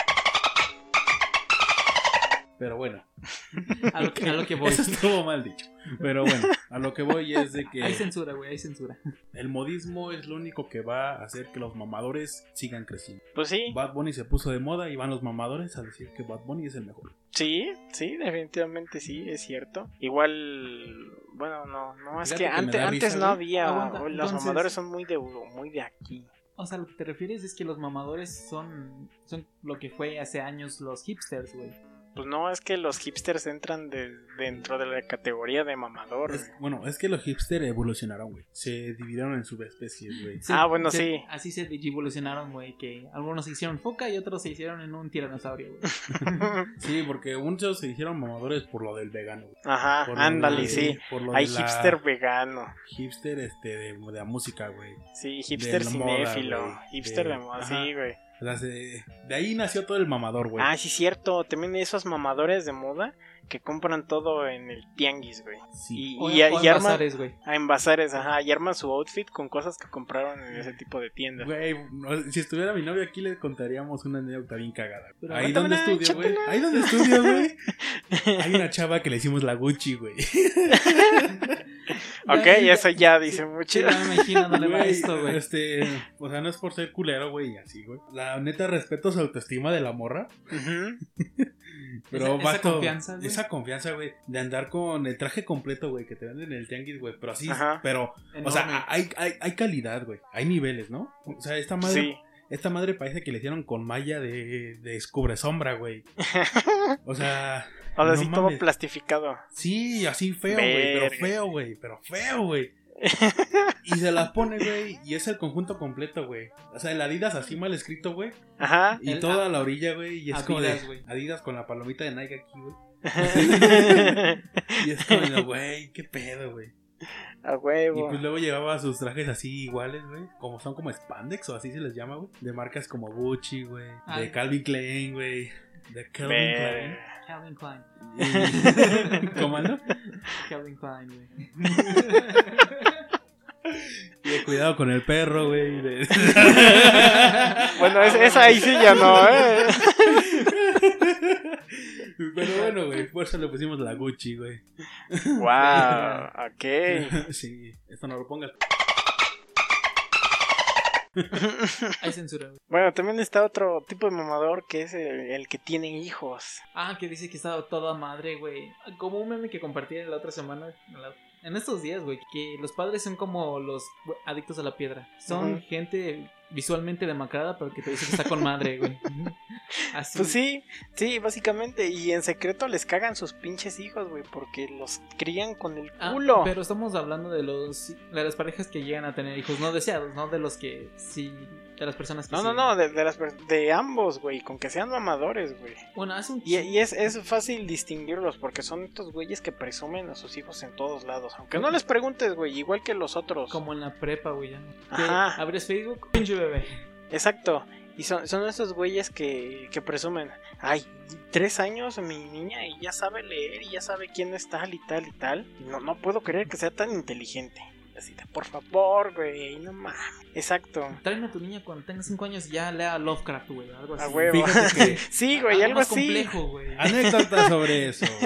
Pero bueno, [LAUGHS] A lo que, a lo que voy. eso estuvo mal dicho. Pero bueno, a lo que voy es de que Hay censura, güey, hay censura. el modismo es lo único que va a hacer que los mamadores sigan creciendo. Pues sí. Bad Bunny se puso de moda y van los mamadores a decir que Bad Bunny es el mejor. Sí, sí, definitivamente sí, es cierto. Igual, bueno, no, no, es Fíjate que antes, da antes risa, no había, Aguanta, los entonces- mamadores son muy de, muy de aquí. O sea, lo que te refieres es que los mamadores son, son lo que fue hace años los hipsters, güey. Pues no, es que los hipsters entran de- dentro de la categoría de mamador. Es- bueno, es que los hipsters evolucionaron, güey. Se dividieron en subespecies, güey. Sí, Ah, bueno, se- sí. Así se evolucionaron, güey, que algunos se hicieron foca y otros se hicieron en un tiranosaurio, güey. [LAUGHS] Sí, porque muchos se hicieron mamadores por lo del vegano. güey. Ajá, Por ándale, de- sí. por lo Hay de la- hipster vegano. Hipster este, de, de la música, güey. Sí, hipster cinéfilo. hipster De- de moda, ajá. sí, güey. O sea, se- de ahí nació todo el mamador, güey. Ah, sí, cierto. También esos mamadores de moda que compran todo en el tianguis, güey. sí. Y, O, y, o y en arman, bazares, güey. ah, en bazares, ajá, y arman su outfit con cosas que compraron en ese tipo de tiendas. Güey, no, si estuviera mi novia aquí le contaríamos una anécdota bien cagada. Pero Ahí donde estudio, güey. Ahí donde estudio, güey. Hay una chava que le hicimos la Gucci, güey. [LAUGHS] Ok, eso ya dice mucho. ya me imagino dónde va esto, güey. Este, o sea, no es por ser culero, güey, y así, güey. La neta respeto su autoestima de la morra. Ujú. [LAUGHS] Pero Esa- esa vato, confianza, güey. Esa confianza, güey. De andar con el traje completo, güey, que te venden en el tianguis, güey. Pero así, Ajá. pero, o sea, hay, hay, hay calidad, güey. Hay niveles, ¿no? O sea, esta madre, Sí. Esta madre parece que le hicieron con malla de, de descubre sombra, güey. [LAUGHS] O sea, O sea, no sí, todo plastificado. Sí, así feo, güey. Pero feo, güey. Pero feo, güey. [LAUGHS] Y se las pone, güey. Y es el conjunto completo, güey. O sea, el Adidas así mal escrito, güey. Ajá. Y El- toda la orilla, güey. Y es como de Adidas, güey. Adidas con la palomita de Nike aquí, güey. [LAUGHS] Y es como güey, qué pedo, güey. [LAUGHS] A Y huevo. pues luego llevaba sus trajes así iguales, güey. Como son como spandex o así se les llama, güey. De marcas como Gucci, güey. De. Calvin Klein, güey. De Calvin Ver- Calvin Klein. Klein. Y- [LAUGHS] ¿Cómo ando? Calvin Klein, güey. Y de cuidado con el perro, güey. de- [LAUGHS] Bueno, es- esa ahí sí ya no, ¿eh? Pero bueno, güey. Por eso le pusimos la Gucci, güey. Wow, ok. [LAUGHS] Sí, esto no lo pongas. [LAUGHS] Hay censura, güey. bueno, también está otro tipo de mamador que es el, el que tiene hijos. Ah, que dice que estaba toda madre, güey. Como un meme que compartí la otra semana. en la- En estos días, güey, que los padres son como los adictos a la piedra. Son gente visualmente demacrada, pero que te dice que está con madre, güey. [LAUGHS] Así. Pues sí, sí, básicamente. Y en secreto les cagan sus pinches hijos, güey, porque los crían con el Ah, culo. pero estamos hablando de los de las parejas que llegan a tener hijos no deseados, no de los que sí, de las personas que No, no, no, de, de las, de ambos, güey, con que sean mamadores, güey. Bueno, hace un Y, es, es fácil distinguirlos porque son estos güeyes que presumen a sus hijos en todos lados. Aunque no les preguntes, güey, igual que los otros. como en la prepa, güey. Que Ajá. abres Facebook, pinche bebé. Exacto. Y son, son esos güeyes que, que presumen, ay, tres años mi niña y ya sabe leer y ya sabe quién es tal y tal y tal. No, no puedo creer que sea tan inteligente. Así de, por favor, güey, no mames. Exacto. Tráeme a tu niña cuando tenga 5 años y ya lea Lovecraft, güey, algo así. A huevo. Que [LAUGHS] sí, güey, algo más así. complejo, güey. anécdota sobre eso. [LAUGHS]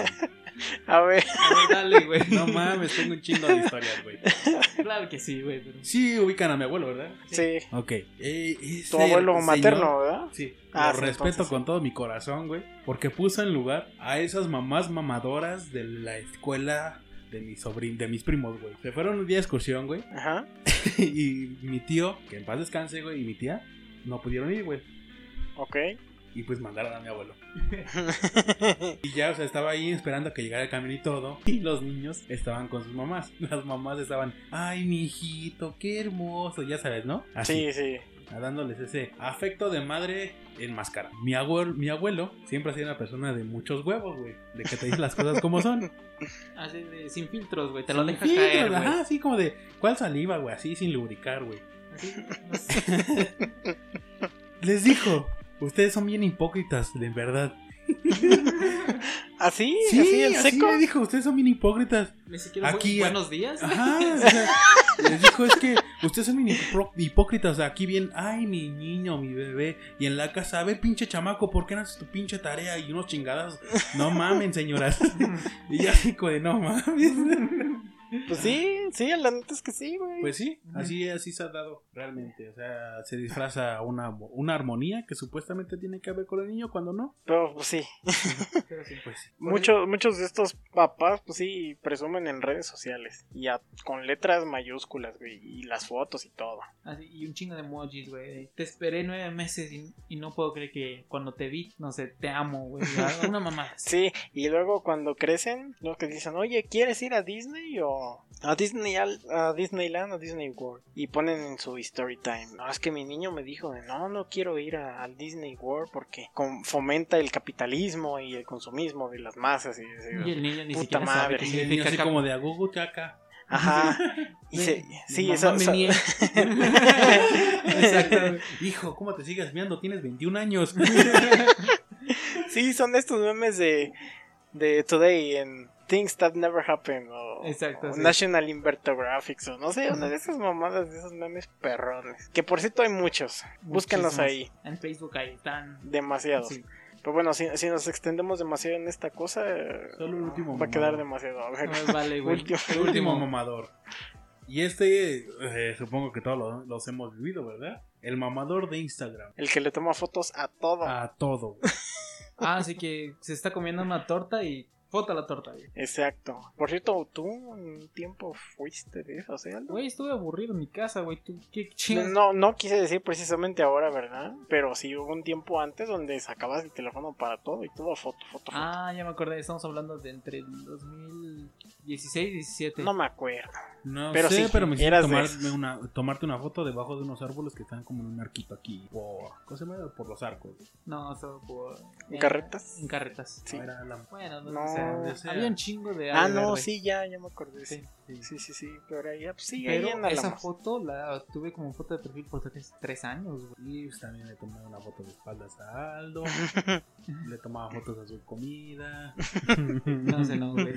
A ver. A ver, dale, güey. [LAUGHS] No mames, tengo un chingo de historias, güey. Claro que sí, güey. pero- Sí, ubican a mi abuelo, ¿verdad? Sí. Ok. Eh, ese Tu abuelo señor- materno, ¿verdad? Sí, Ah, lo sí, respeto entonces. con todo mi corazón, güey. Porque puso en lugar a esas mamás mamadoras de la escuela de mis sobrin de mis primos, güey. Se fueron un día de excursión, güey. Ajá. [LAUGHS] y mi tío, que en paz descanse, güey, y mi tía, no pudieron ir, güey. Ok. Y pues mandaron a mi abuelo. [LAUGHS] Y ya, o sea, estaba ahí esperando a que llegara el camión y todo. [LAUGHS] Y los niños estaban con sus mamás. Las mamás estaban, ay, mi hijito, qué hermoso. Ya sabes, ¿no? Así. sí, sí. Dándoles ese afecto de madre en máscara. Mi abuelo, mi abuelo siempre ha sido una persona de muchos huevos, güey. De que te dice las cosas como son. [LAUGHS] Así de, sin filtros, güey. Te lo Sin deja filtros, caer, güey. Ajá, así como de, ¿cuál saliva, güey? Así sin lubricar, güey. Así. [LAUGHS] Les dijo, ustedes son bien hipócritas, de verdad. ¿Así? Sí, ¿Así en así seco? le dijo, ustedes son bien hipócritas. Ni siquiera Aquí- buenos días. Ajá, [LAUGHS] o sea, les dijo, es que ustedes son hipócritas. Aquí bien, ay, mi niño, mi bebé. Y en la casa, a ver, pinche chamaco, ¿por qué no haces tu pinche tarea? Y unos chingadas. No mamen, señoras. [LAUGHS] Y ya como de, no mames. Pues sí, sí, la neta es que sí, güey. Pues sí, así, así se ha dado realmente. O sea, se disfraza una, una armonía que supuestamente tiene que haber con el niño cuando no. Pero pues sí. Pero sí. Pues sí. Muchos, muchos de estos papás, pues sí, presumen en redes sociales. Y a- con letras mayúsculas, güey. Y las fotos y todo. Así, y un chingo de emojis, güey. Te esperé nueve meses y, y no puedo creer que cuando te vi, no sé, te amo, güey. Una mamá. Sí, y luego cuando crecen, lo que dicen, oye, ¿quieres ir a Disney o a Disney a Disneyland o Disney World? Y ponen en su story time, no, es que mi niño me dijo, de, no, no quiero ir a- al Disney World porque fomenta el capitalismo y el consumismo de las masas. Y, Y el niño ni Puta siquiera madre. sabe qué Y el niño así como de agugu caca. Ajá. Y [LAUGHS] se- sí, eso, me. [LAUGHS] Exacto. Hijo, ¿cómo te sigues viendo? Tienes 21 años. [LAUGHS] sí, son estos memes de, de Today en Things That Never Happen o, Exacto, o sí. National Invertographics o no sé, una de esas mamadas, de esos memes perrones. Que por cierto hay muchos, búsquenlos ahí. En Facebook ahí están. demasiados. Sí. Pero bueno, si, si nos extendemos demasiado en esta cosa, Solo el último va a quedar demasiado. A ver, No, vale, [LAUGHS] güey. último. El último mamador. Y este, eh, supongo que todos lo- los hemos vivido, ¿verdad? El mamador de Instagram. El que le toma fotos a todo. A todo. güey. Ah, así que se está comiendo una torta y foto a la torta, güey. Exacto. Por cierto, tú un tiempo fuiste de eso. Aldo? Güey, estuve aburrido en mi casa, güey. ¿Tú qué chingas? No, no quise decir precisamente ahora, ¿verdad? Pero sí hubo un tiempo antes donde sacabas el teléfono para todo y todo foto, foto, foto. Ah, ya me acordé. Estamos hablando de entre el 2016 y 17. No me acuerdo. No Pero sé, sí, pero me de tomarme una, tomarte una foto debajo de unos árboles que están como en un arquito aquí. Por, ¿Cómo se llama? Por los arcos. No, solo por. ¿En eh, carretas? En carretas. Sí. No, era la- Bueno, no, No, sea. Había un chingo de. Ah, no, verde. sí, ya, ya me acordé. Sí, Sí. sí, sí, sí. Pero ahí, pues, sí, ahí Pero en esa foto la tuve como foto de perfil por tres, tres años, güey. Y pues, también le tomaba una foto de espaldas a Aldo. [LAUGHS] le tomaba fotos a su comida. [LAUGHS] No sé, no, güey.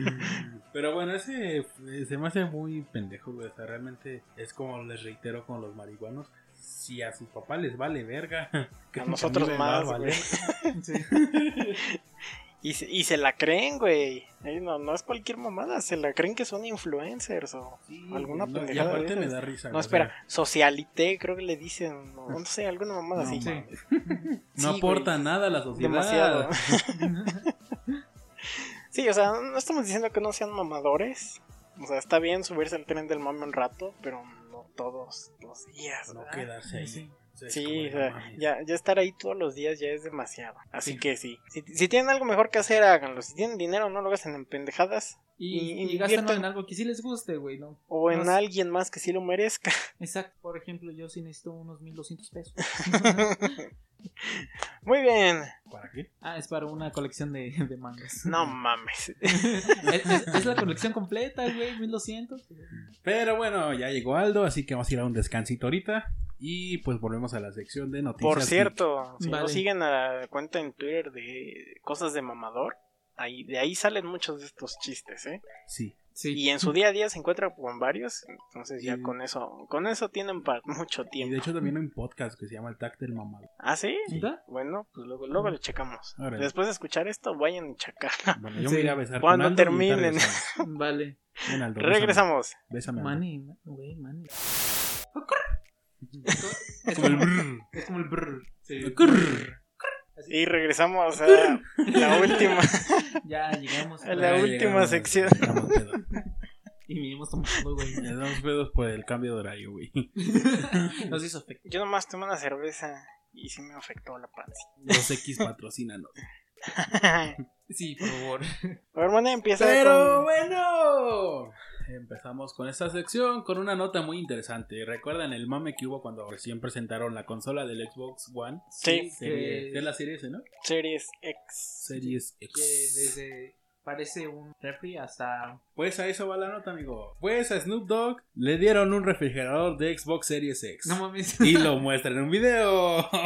Pero bueno, ese se me hace muy pendejo, güey. O sea, realmente es como les reitero con los marihuanos. Si a sus papás les vale verga, [LAUGHS] que nosotros más, valer. [LAUGHS] Sí. [LAUGHS] Y se, y se la creen, güey. No, no es cualquier mamada, se la creen que son influencers o alguna No, y de aparte me da risa. No, espera, sea, socialité, creo que le dicen, no, no sé, alguna mamada así. Sí, No aporta güey. nada a la sociedad. Demasiado. sí, o sea, no estamos diciendo que no sean mamadores. O sea, está bien subirse al tren del mame un rato, pero no todos los días. No quedarse ahí. Sí. O sea, es Sí, o sea, ya, ya estar ahí todos los días ya es demasiado. Así Sí. que sí. Si, si tienen algo mejor que hacer, háganlo. Si tienen dinero, no lo gasten en pendejadas. Y, Y en algo que sí les guste, güey, ¿no? O en No alguien más que sí lo merezca. Exacto. Por ejemplo, yo sí necesito unos 1200 pesos. [LAUGHS] Muy bien. ¿Para qué? ah, es para una colección de, de mangas. No mames. [LAUGHS] es, es- es la colección completa, güey, 1200. Pero bueno, ya llegó Aldo, así que vamos a ir a un descansito ahorita. Y pues volvemos a la sección de noticias. Por cierto, si no siguen a la cuenta en Twitter de cosas de mamador, ahí, de ahí salen muchos de estos chistes, ¿eh? Sí. Sí. Y en su día a día se encuentra con varios, entonces ya Y- con eso, con eso tienen para mucho Y tiempo. de hecho también hay un podcast que se llama El Tac del Mamado. ¿Ah, sí? ¿Neta? Bueno, pues luego, luego lo checamos. Órale. Después de escuchar esto, vayan a checar. [LAUGHS] Bueno, yo Sí. me iré a besar Cuando con Aldo y ahorita terminen. [LAUGHS] Vale. Aldo. Regresamos. Bésame. Aldo. Money, ma- güey, money. Es como el brrr. Es como el brr. Sí. Y regresamos a la última, [LAUGHS] Ya llegamos. A la última llegamos, sección. [LAUGHS] Y vinimos tomando, güey. Ya damos pedos por el cambio de horario, güey. [LAUGHS] Nos hizo efecto. Yo nomás tomé una cerveza y sí me afectó la panza. Los X patrocínanos. [LAUGHS] Sí, por favor. ver, Mone, empieza Pero con... bueno, empezamos con esta sección con una nota muy interesante. ¿Recuerdan el mame que hubo cuando recién presentaron la consola del Xbox One? Sí. Que- es la serie S, ¿no? Series X. Series Que X. desde parece un refri hasta Pues a eso va la nota, amigo. Pues a Snoop Dogg le dieron un refrigerador de Xbox Series X. no mames Y lo muestran en un video. [LAUGHS]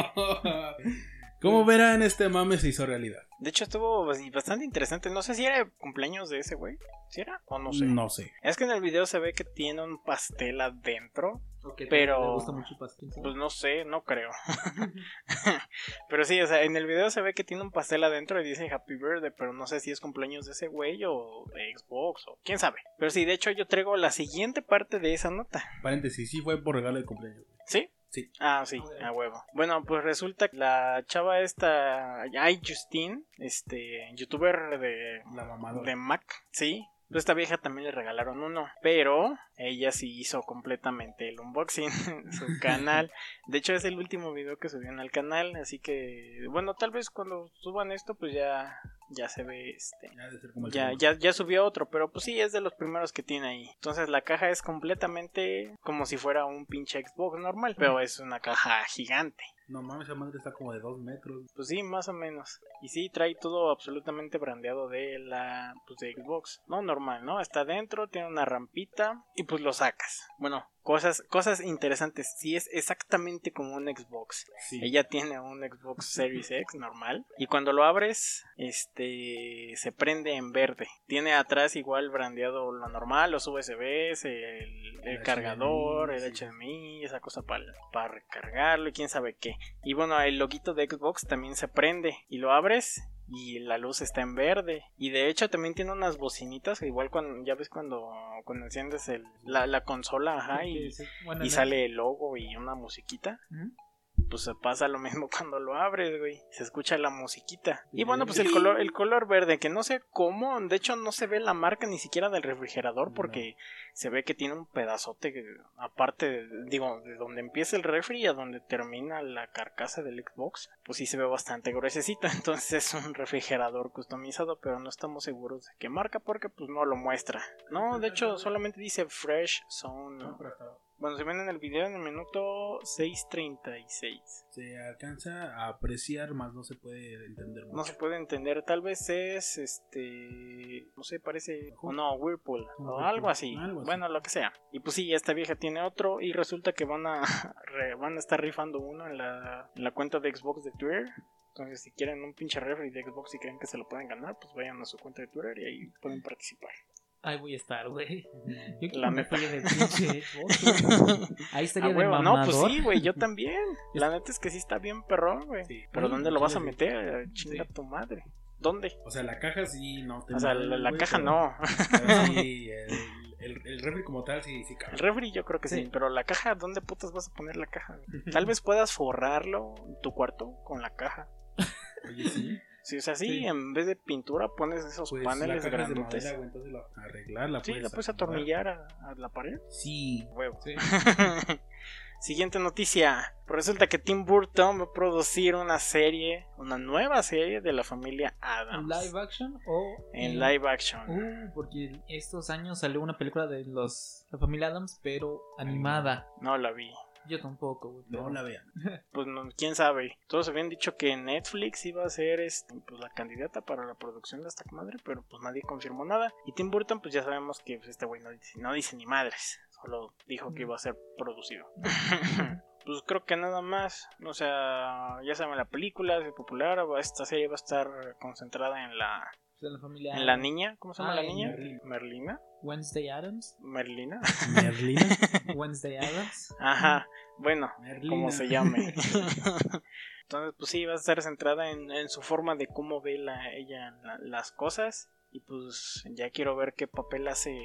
Como verán, este mame se hizo realidad. De hecho, estuvo bas- bastante interesante. No sé si era cumpleaños de ese güey. ¿Sí era? O no sé. No sé. Es que en el video se ve que tiene un pastel adentro. Ok, Pero- me gusta mucho el pastel Pues no sé, no creo. [LAUGHS] [LAUGHS] pero sí, o sea, en el video se ve que tiene un pastel adentro y dice Happy Birthday, pero no sé si es cumpleaños de ese güey o de Xbox o quién sabe. Pero sí, de hecho yo traigo la siguiente parte de esa nota. Paréntesis, sí fue por regalo de cumpleaños. ¿Sí? Sí. Ah, sí, a huevo. Bueno, pues resulta que la chava esta, Ay Justine, este, youtuber de, La de Mac, sí. Pues esta vieja también le regalaron uno, pero ella sí hizo completamente el unboxing [LAUGHS] en su [LAUGHS] canal. De hecho es el último video que subieron al canal, así que bueno, tal vez cuando suban esto pues ya ya se ve este Ya el ya, ya subió otro, pero pues sí, es de los primeros que tiene ahí. Entonces la caja es completamente como si fuera un pinche Xbox normal, pero es una caja gigante. No mames, esa madre está como de dos metros. Pues sí, más o menos. Y sí, trae todo absolutamente brandeado de la pues de Xbox. No normal, ¿no? Está dentro, tiene una rampita y pues lo sacas. Bueno, cosas cosas interesantes. Sí es exactamente como un Xbox. Sí. Ella tiene un Xbox Series X normal y cuando lo abres, este se prende en verde. Tiene atrás igual brandeado lo normal, los USBs, el, el El cargador, HDMI, el sí. HDMI, esa cosa para para recargarlo y quién sabe qué. Y bueno, el loguito de Xbox también se prende y lo abres y la luz está en verde. Y de hecho también tiene unas bocinitas, igual cuando ya ves cuando cuando enciendes el, la, la consola, ajá, y, bueno, sale el logo y una musiquita. Pues se pasa lo mismo [LAUGHS] cuando lo abres, güey. Se escucha la musiquita. Y bueno, pues el color, el color verde, que no sé cómo, de hecho no se ve la marca ni siquiera del refrigerador porque se ve que tiene un pedazote que, aparte, digo, de donde empieza el refri a donde termina la carcasa del Xbox, pues sí se ve bastante gruesecito. [LAUGHS] Entonces es un refrigerador customizado, pero no estamos seguros de qué marca porque pues no lo muestra. No, de hecho solamente dice Fresh Zone. No, Bueno, se ven en el video en el minuto 6.36. Se alcanza a apreciar, más no se puede entender mucho. No se puede entender, tal vez es este, no sé, parece o no, Whirlpool o Whirlpool, algo así. algo así. Bueno, lo que sea. Y pues sí, esta vieja tiene otro y resulta que van a [LAUGHS] re- van a estar rifando uno en la, en la cuenta de Xbox de Twitter. Entonces, si quieren un pinche refri de Xbox y creen que se lo pueden ganar, pues vayan a su cuenta de Twitter y ahí pueden participar. Ahí voy a estar, güey. Yo La me neta. fui de pinche. [LAUGHS] Ahí A estaría de huevo, no, pues mamador. sí, güey, yo también. [LAUGHS] La neta es que sí está bien perrón, güey. Sí. Pero Sí, ¿dónde lo vas a sí. meter? Chinga Sí. tu madre. ¿Dónde? O sea, la caja sí, no. te O sea, la, caja pero- no. pero sí, [LAUGHS] el, el, el refri como tal sí, sí cabe. El refri yo creo que sí. Sí. pero la caja, ¿dónde putas vas a poner la caja? Tal vez puedas forrarlo en tu cuarto con la caja. Oye, sí. Sí, o sea, sí, Sí. en vez de pintura pones esos Pues la paneles es de grandotes. madera, güey, entonces la, arreglarla. sí, la puedes atornillar a, a la pared. Sí. Huevo. Sí. [LAUGHS] Siguiente noticia. Resulta que Tim Burton va a producir una serie, una nueva serie de la familia Adams. ¿Live action o En live action. Uh, porque estos años salió una película de los la familia Adams, pero animada. No la vi. Yo tampoco, güey. No pero- la vean. [LAUGHS] Pues no, quién sabe. Todos habían dicho que Netflix iba a ser este, pues, la candidata para la producción de esta madre, pero pues nadie confirmó nada. Y Tim Burton, pues ya sabemos que pues, este güey no dice, no dice ni madres. Solo dijo que iba a ser producido. [LAUGHS] pues creo que nada más. O sea, ya saben, la película es popular. Esta serie va a estar concentrada en la, de la familia en la niña. ¿Cómo se llama Ah, la niña? Merlina. Merlina. Wednesday Adams. Merlina. Merlina. [LAUGHS] Wednesday Adams. Ajá. Bueno, Merlina. como se llame. [LAUGHS] Entonces, pues sí, va a estar centrada en, en su forma de cómo ve la, ella la- las cosas. Y pues ya quiero ver qué papel hace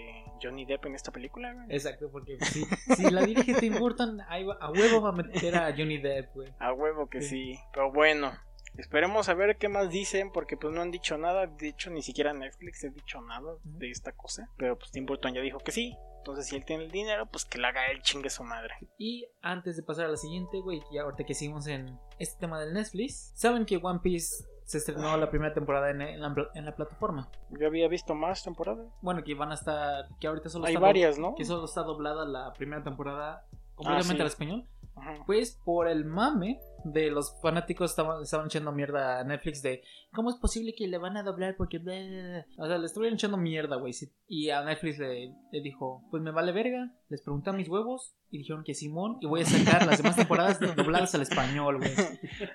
Johnny Depp en esta película. güey. Exacto, porque si, si la dirige Tim Burton, ahí va- a huevo va a meter a Johnny Depp, güey. A huevo que sí. Sí. Pero bueno, esperemos a ver qué más dicen. Porque pues no han dicho nada. De hecho, ni siquiera Netflix ha dicho nada de esta cosa. Pero pues Tim Burton ya dijo que sí. Entonces, si él tiene el dinero, pues que la haga él chingue su madre. Y antes de pasar a la siguiente, güey, y ahorita que seguimos en este tema del Netflix, ¿saben que One Piece se estrenó la primera temporada en, en la, en la plataforma? Yo había visto más temporadas. Bueno, que van a estar, que ahorita solo Hay está varias, ¿no? que solo está doblada la primera temporada completamente Ah, sí. al español. Ajá. Pues por el mame de los fanáticos estaban, estaban echando mierda a Netflix de ¿Cómo es posible que le van a doblar? Porque bla, bla, bla?". O sea, le estuvieron echando mierda, güey. Y a Netflix le, le dijo, pues me vale verga. Les pregunté a mis huevos y dijeron que Simón y voy a sacar las demás temporadas dobladas al español, güey.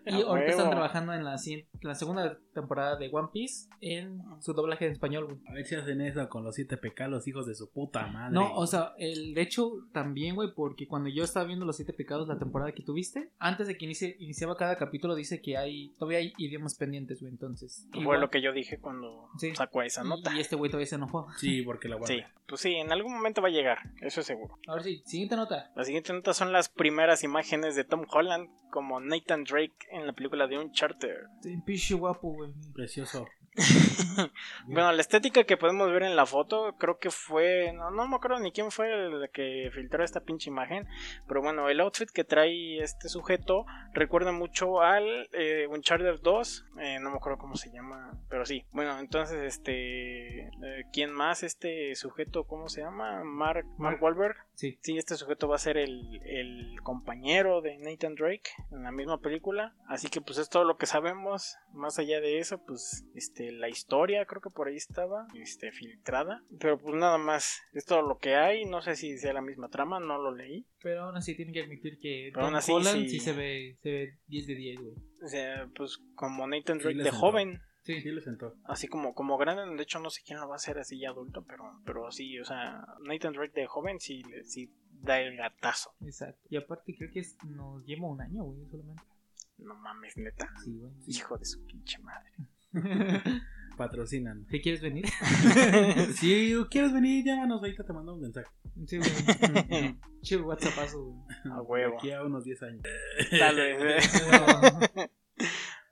Y ahorita están trabajando en la, siguiente- la segunda temporada de One Piece en su doblaje en español, güey. A ver si hacen eso con los siete pecados, los hijos de su puta madre. No, o sea, el, de hecho también, güey, porque cuando yo estaba viendo Los Siete Pecados, la temporada que tuviste, antes de que inicie, iniciaba cada capítulo, dice que hay todavía hay idiomas pendientes, güey, entonces. Fue igual- lo que yo dije cuando Sí. sacó esa nota. Y este güey todavía se enojó. Sí, porque la guarda. Sí, pues sí, en algún momento va a llegar, eso es seguro. A ver si, siguiente nota. La siguiente nota son las primeras imágenes de Tom Holland como Nathan Drake en la película de Uncharted. Sí, Pinche guapo, güey. Precioso. [LAUGHS] Bueno, la estética que podemos ver en la foto, creo que fue. No, no me acuerdo ni quién fue el que filtró esta pinche imagen. Pero bueno, el outfit que trae este sujeto recuerda mucho al eh, Uncharted 2. eh, no me acuerdo cómo se llama, pero sí. Bueno, entonces, este. eh, ¿Quién más? Este sujeto, ¿cómo se llama? Mark, Mark Wahlberg. Sí. Sí, este sujeto va a ser el, el compañero de Nathan Drake en la misma película. Así que pues es todo lo que sabemos. Más allá de eso, pues este la historia creo que por ahí estaba este filtrada. Pero pues nada más. Es todo lo que hay. No sé si sea la misma trama, no lo leí. Pero aún así tienen que admitir que Tom así, Holland sí. sí. se ve, se ve 10 de 10, güey. O sea, pues como Nathan Drake de joven. Sí. Sí, le sentó. Así como, como grande, de hecho no sé quién lo va a hacer así ya adulto, pero, pero sí, o sea, Nathan Drake de joven sí, le- sí da el gatazo. Exacto. Y aparte creo que es- nos lleva un año, güey, solamente. No mames, neta. Sí, güey. Hijo de su pinche madre. [LAUGHS] Patrocinan. ¿Qué quieres venir? [LAUGHS] si quieres venir, llámanos. Ahorita te mando un mensaje. Sí, güey. [LAUGHS] Che, WhatsAppazo, güey. A huevo. Aquí a unos 10 años. No.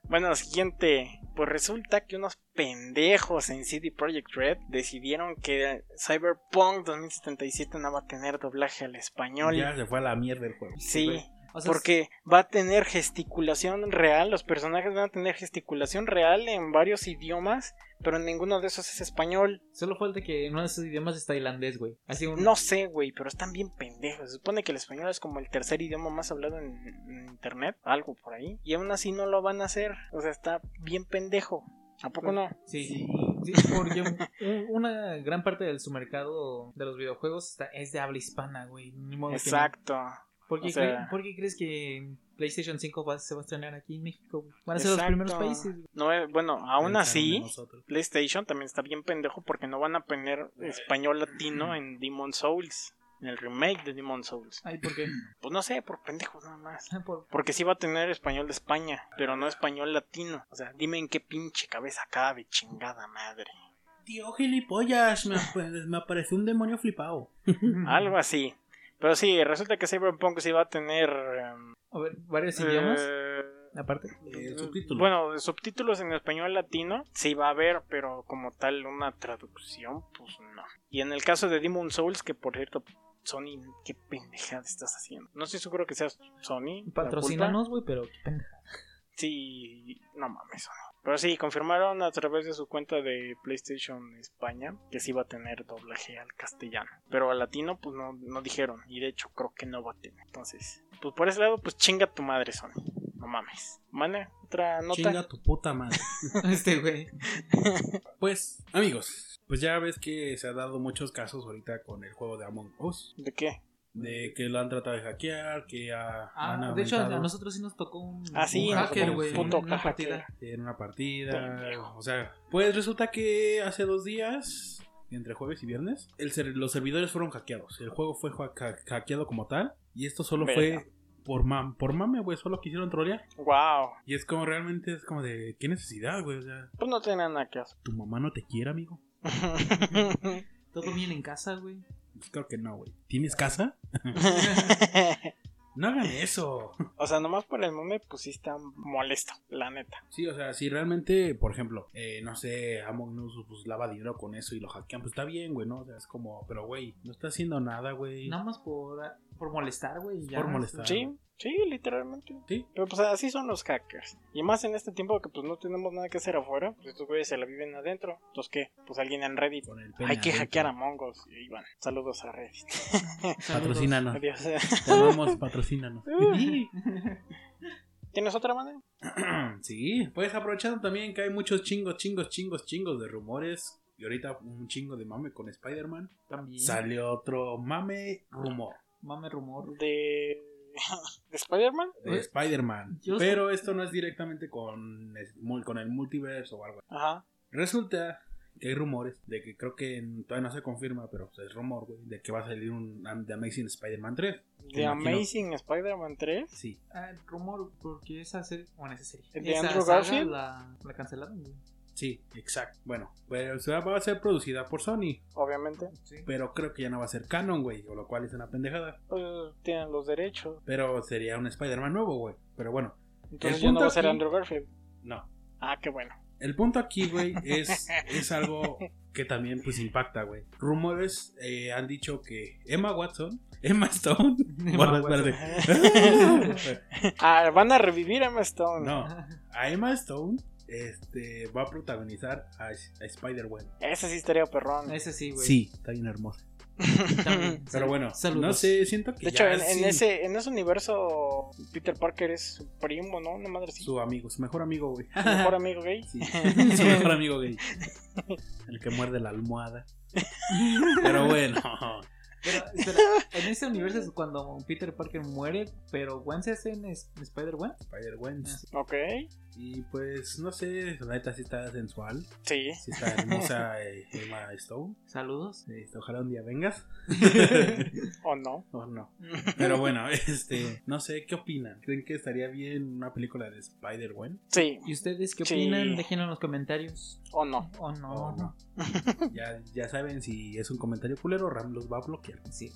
Bueno, siguiente. Pues resulta que unos pendejos en CD Projekt Red decidieron que Cyberpunk 2077 no va a tener doblaje al español. Ya se fue a la mierda el juego. Sí. O sea, porque va a tener gesticulación real. Los personajes van a tener gesticulación real en varios idiomas, pero en ninguno de esos es español. Solo falta que en uno de esos idiomas es tailandés, güey. Así un... No sé, güey, pero están bien pendejos. Se supone que el español es como el tercer idioma más hablado en, en internet, algo por ahí. Y aún así no lo van a hacer. O sea, está bien pendejo. ¿A poco no? Sí, sí, porque un- un- una gran parte de su mercado de los videojuegos está, es de habla hispana, güey. Ni modo que no. ¿Por qué, o sea- cre- por qué crees que PlayStation 5 va- se va a estrenar aquí en México? Van a ser los primeros países. No, eh, bueno, aún así. PlayStation también está bien pendejo porque no van a poner español latino en Demon Souls. en el remake de Demon Souls. Ay, ¿por qué? Pues no sé, por pendejos nada más. [LAUGHS] Por- Porque sí va a tener español de España, pero no español latino. O sea, dime en qué pinche cabeza cabe, chingada madre. Tío gilipollas, me, me apareció un demonio flipado. Algo así. Pero sí, resulta que Cyberpunk sí va a tener... em, A ver, varios idiomas. eh, Aparte. Eh, subtítulos. Bueno, subtítulos en español latino sí va a haber, pero como tal una traducción, pues no. Y en el caso de Demon Souls, que por cierto, Sony, qué pendejada estás haciendo. No estoy seguro que seas Sony. Patrocínanos, güey, pero qué pendeja. culpa. Sí, no mames, Sony. Pero sí, confirmaron a través de su cuenta de PlayStation España que sí va a tener doblaje al castellano. Pero al latino, pues no, no dijeron. Y de hecho, creo que no va a tener. Entonces, pues por ese lado, pues chinga tu madre, Sony. No mames. ¿Vale? Otra nota. Chinga tu puta madre. [LAUGHS] Este, güey. [LAUGHS] Pues, amigos, pues ya ves que se ha dado muchos casos ahorita con el juego de Among Us. ¿De qué? De que lo han tratado de hackear, que ha- han Ah, de hecho, a nosotros sí nos tocó un, Ah, sí, un nos hacker, güey. en una hacker. partida. en una partida. Pendejo. O sea, pues resulta que hace dos días, entre jueves y viernes, el ser- los servidores fueron hackeados. El juego fue ha- ha- hackeado como tal. Y esto solo Verga. fue por, mam por mame, güey. Solo quisieron trolear. Wow. Y es como realmente, es como de, ¿qué necesidad, güey? O sea, Pues no tiene nada que hacer. ¿tu mamá no te quiere, amigo? [LAUGHS] Todo bien en casa, güey. Pues creo que no, güey. ¿Tienes casa? [LAUGHS] No hagan eso. o sea, nomás por el meme, pues sí está molesto, la neta. Sí, o sea, si realmente, por ejemplo, eh, no sé, Among Us pues lava dinero con eso y lo hackean, pues está bien, güey, ¿no? O sea, es como, pero güey, no está haciendo nada, güey. Nada más por, por molestar, güey. Por molestar. Sí, sí, literalmente. Sí. Pero pues así son los hackers. Y más en este tiempo que pues no tenemos nada que hacer afuera, pues estos güeyes se la viven adentro. Entonces, ¿qué? Pues alguien en Reddit. Con el pene Hay que hackear a Mongos. Y ahí van. Saludos a Reddit. [LAUGHS] Patrocínanos. Adiós. Te amamos, patrocínanos. [LAUGHS] ¿Tienes otra manera? [CLEARS THROAT] sí, pues aprovechando también que hay muchos chingos, chingos, chingos, chingos de rumores. Y ahorita un chingo de mame con Spider-Man. También. Salió otro mame rumor Mame rumor. De. [LAUGHS] ¿De Spider-Man? de Spider-Man. Pero esto no es directamente con, con el multiverso o algo. Ajá. Resulta que hay rumores de que creo que en- todavía no se confirma, pero pues, es rumor, güey, de que va a salir un um, The Amazing Spider-Man 3. ¿De imagino- Amazing Spider-Man 3? Sí, Ah, el rumor, porque esa serie. Bueno, esa serie. ¿De esa Andrew Garfield? La, la cancelaron, güey. Sí, exacto. Bueno, pero va a ser producida por Sony, Obviamente. Sí. pero creo que ya no va a ser canon, güey, o lo cual es una pendejada. Pues tienen los derechos. Pero sería un Spider-Man nuevo, güey. Pero bueno, Entonces ya no va a ser aquí- Andrew Garfield. no. Ah, qué bueno. El punto aquí, güey, es, [LAUGHS] es algo que también pues impacta, güey. Rumores eh, han dicho que Emma Watson, Emma Stone, [LAUGHS] Emma Bueno, Watson. [LAUGHS] Ah, van a revivir a Emma Stone. No, a Emma Stone este, va a protagonizar a, a Spider-Man. Ese sí estaría perrón. Ese sí, güey. Sí, está bien hermosa. [LAUGHS] También. [LAUGHS] Pero bueno, Saludos. no sé, siento que De hecho, ya en, en sí, ese, en ese universo, Peter Parker es su primo, ¿no? Una madre así. Su amigo, su mejor amigo, güey. mejor [LAUGHS] amigo gay. Sí, su mejor amigo gay. El que muerde la almohada. Pero bueno, Pero, espera, en ese universo es cuando Peter Parker muere, pero Gwen se hace en es- en Spider-Gwen. Spider-Man. Ok. Y pues, no sé, la neta sí está sensual. Sí. Sí está hermosa [LAUGHS] eh, Emma Stone. Saludos. Este, ojalá un día vengas. [LAUGHS] ¿O no? O no. Pero bueno, [LAUGHS] este, no sé, ¿qué opinan? ¿Creen que estaría bien una película de Spider-Man? Sí. ¿Y ustedes qué Sí. opinan? Déjenlo en los comentarios. ¿O no? ¿O no? ¿O no? Ya, ya saben, si es un comentario culero, Ram los va a bloquear. Sí.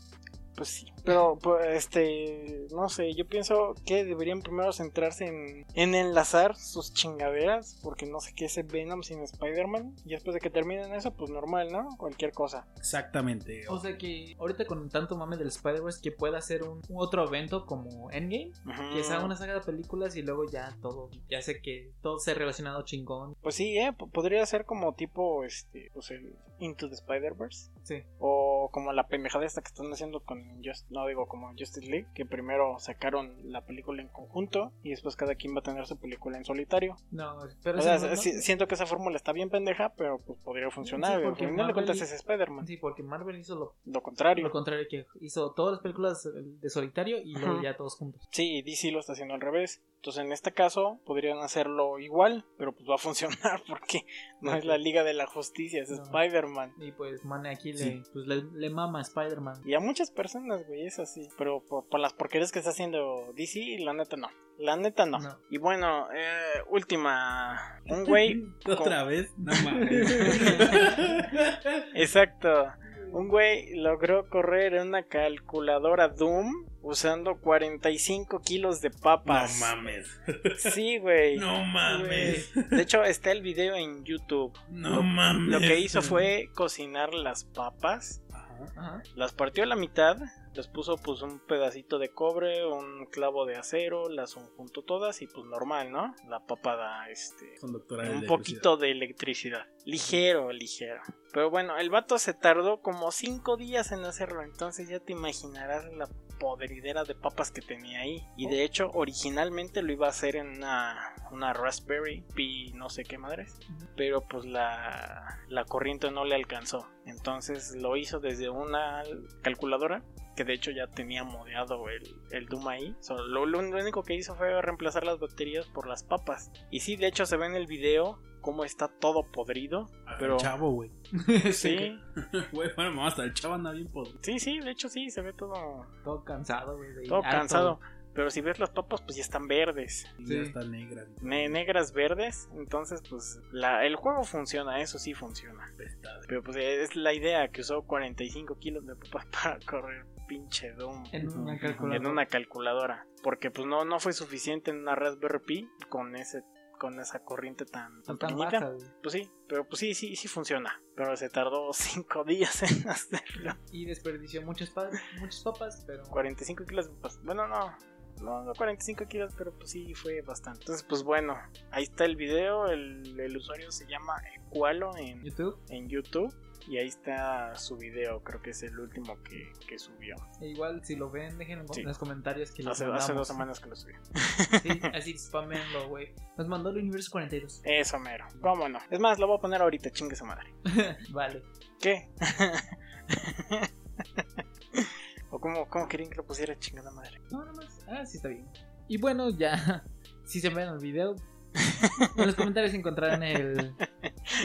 Pues sí. Pero, pues, este. No sé. Yo pienso que deberían primero centrarse en, en enlazar sus chingaderas. Porque no sé qué es Venom sin Spider-Man. Y después de que terminen eso, pues normal, ¿no? Cualquier cosa. Exactamente. O sea que ahorita con tanto mame del Spider-Verse que pueda hacer un, un otro evento como Endgame, que sea una saga de películas y luego ya todo, ya sé que todo sea relacionado chingón. Pues sí, ¿eh? P- Podría ser como tipo, este, pues el Into the Spider-Verse. Sí. O como la pendejada esta que están haciendo con Just, no digo como Justice League, que primero sacaron la película en conjunto y después cada quien va a tener su película en solitario. No, pero O sea, no- no- si- siento que esa fórmula está bien pendeja, pero pues podría funcionar. Sí, porque al final de Marvel cuentas es Spider-Man. Sí, porque Marvel hizo lo, Lo contrario. lo contrario, que hizo todas las películas de solitario y luego ya todos juntos. Sí, y DC lo está haciendo al revés. Entonces, en este caso, podrían hacerlo igual, pero pues va a funcionar [LAUGHS] porque no es la Liga de la Justicia, es No. Spider-Man. Y pues, Mane aquí Sí. le, pues, le, le mama a Spider-Man. Y a muchas personas, güey, es así. Pero por, por las porquerías que está haciendo DC, la neta no. La neta no. No. Y bueno, eh, última. Un [LAUGHS] güey. ¿Otra vez? No [LAUGHS] mames. Exacto. Un güey logró correr en una calculadora Doom usando 45 kilos de no papas. mames. Sí, güey. No mames. De hecho, está el video en YouTube. No Lo- mames. Lo que hizo fue cocinar las papas, Ajá. Las partió a la mitad, les puso pues un pedacito de cobre, un clavo de acero, las juntó todas y pues normal, ¿no? La papa da este Con doctorado un de poquito de electricidad. Ligero, ligero. Pero bueno, el vato se tardó como 5 días en hacerlo. Entonces ya te imaginarás la podridera de papas que tenía ahí. Y de hecho, originalmente lo iba a hacer en una, una Raspberry Pi, no sé qué madres. Pero pues la, la corriente no le alcanzó. Entonces lo hizo desde una calculadora. Que de hecho ya tenía modeado el, el Doom ahí. Solo lo, lo único que hizo fue reemplazar las baterías por las papas. Y sí, de hecho se ve en el video cómo está todo podrido. Pero- el chavo, güey. [LAUGHS] Sí, [LAUGHS] Güey, bueno, hasta el chavo anda bien podrido. sí, sí, de hecho sí, se ve todo, Todo cansado, güey. de- todo harto. cansado. Pero si ves las papas, pues ya están verdes. Sí. ya está negra. Ne- negras verdes. Entonces, pues la, el juego funciona, eso sí funciona. Pero pues es la idea que usó 45 kilos de papas [LAUGHS] para correr pinche Doom. En una calculadora. en una calculadora. Porque pues no, no fue suficiente en una Raspberry Pi con ese con esa corriente tan, tan Tan pequeñita. baja. Pues sí, pero pues sí, sí, sí funciona. Pero se tardó [LAUGHS] 5 días en [LAUGHS] hacerlo. Y desperdició muchas, muchas papas, pero. 45 kilos, pues, bueno, no. No, no 45 kilos, pero pues sí fue bastante. Entonces, pues bueno, ahí está el video. El, el usuario se llama Equalo en, YouTube. en YouTube. Y ahí está su video, creo que es el último que, que subió. E igual, si lo ven, dejen en los comentarios que Hace, mandamos. hace dos semanas que lo subió. Sí, así spamenlo, güey. Nos mandó el universo 42. Eso mero. ¿Cómo no? Es más, lo voy a poner ahorita, chingue su madre. [LAUGHS] vale. ¿Qué? [LAUGHS] ¿O cómo, cómo querían que lo pusiera chingada madre? No, no más. Ah, sí está bien. Y bueno, ya. [LAUGHS] Si se ven el video, [LAUGHS] en los comentarios encontrarán el.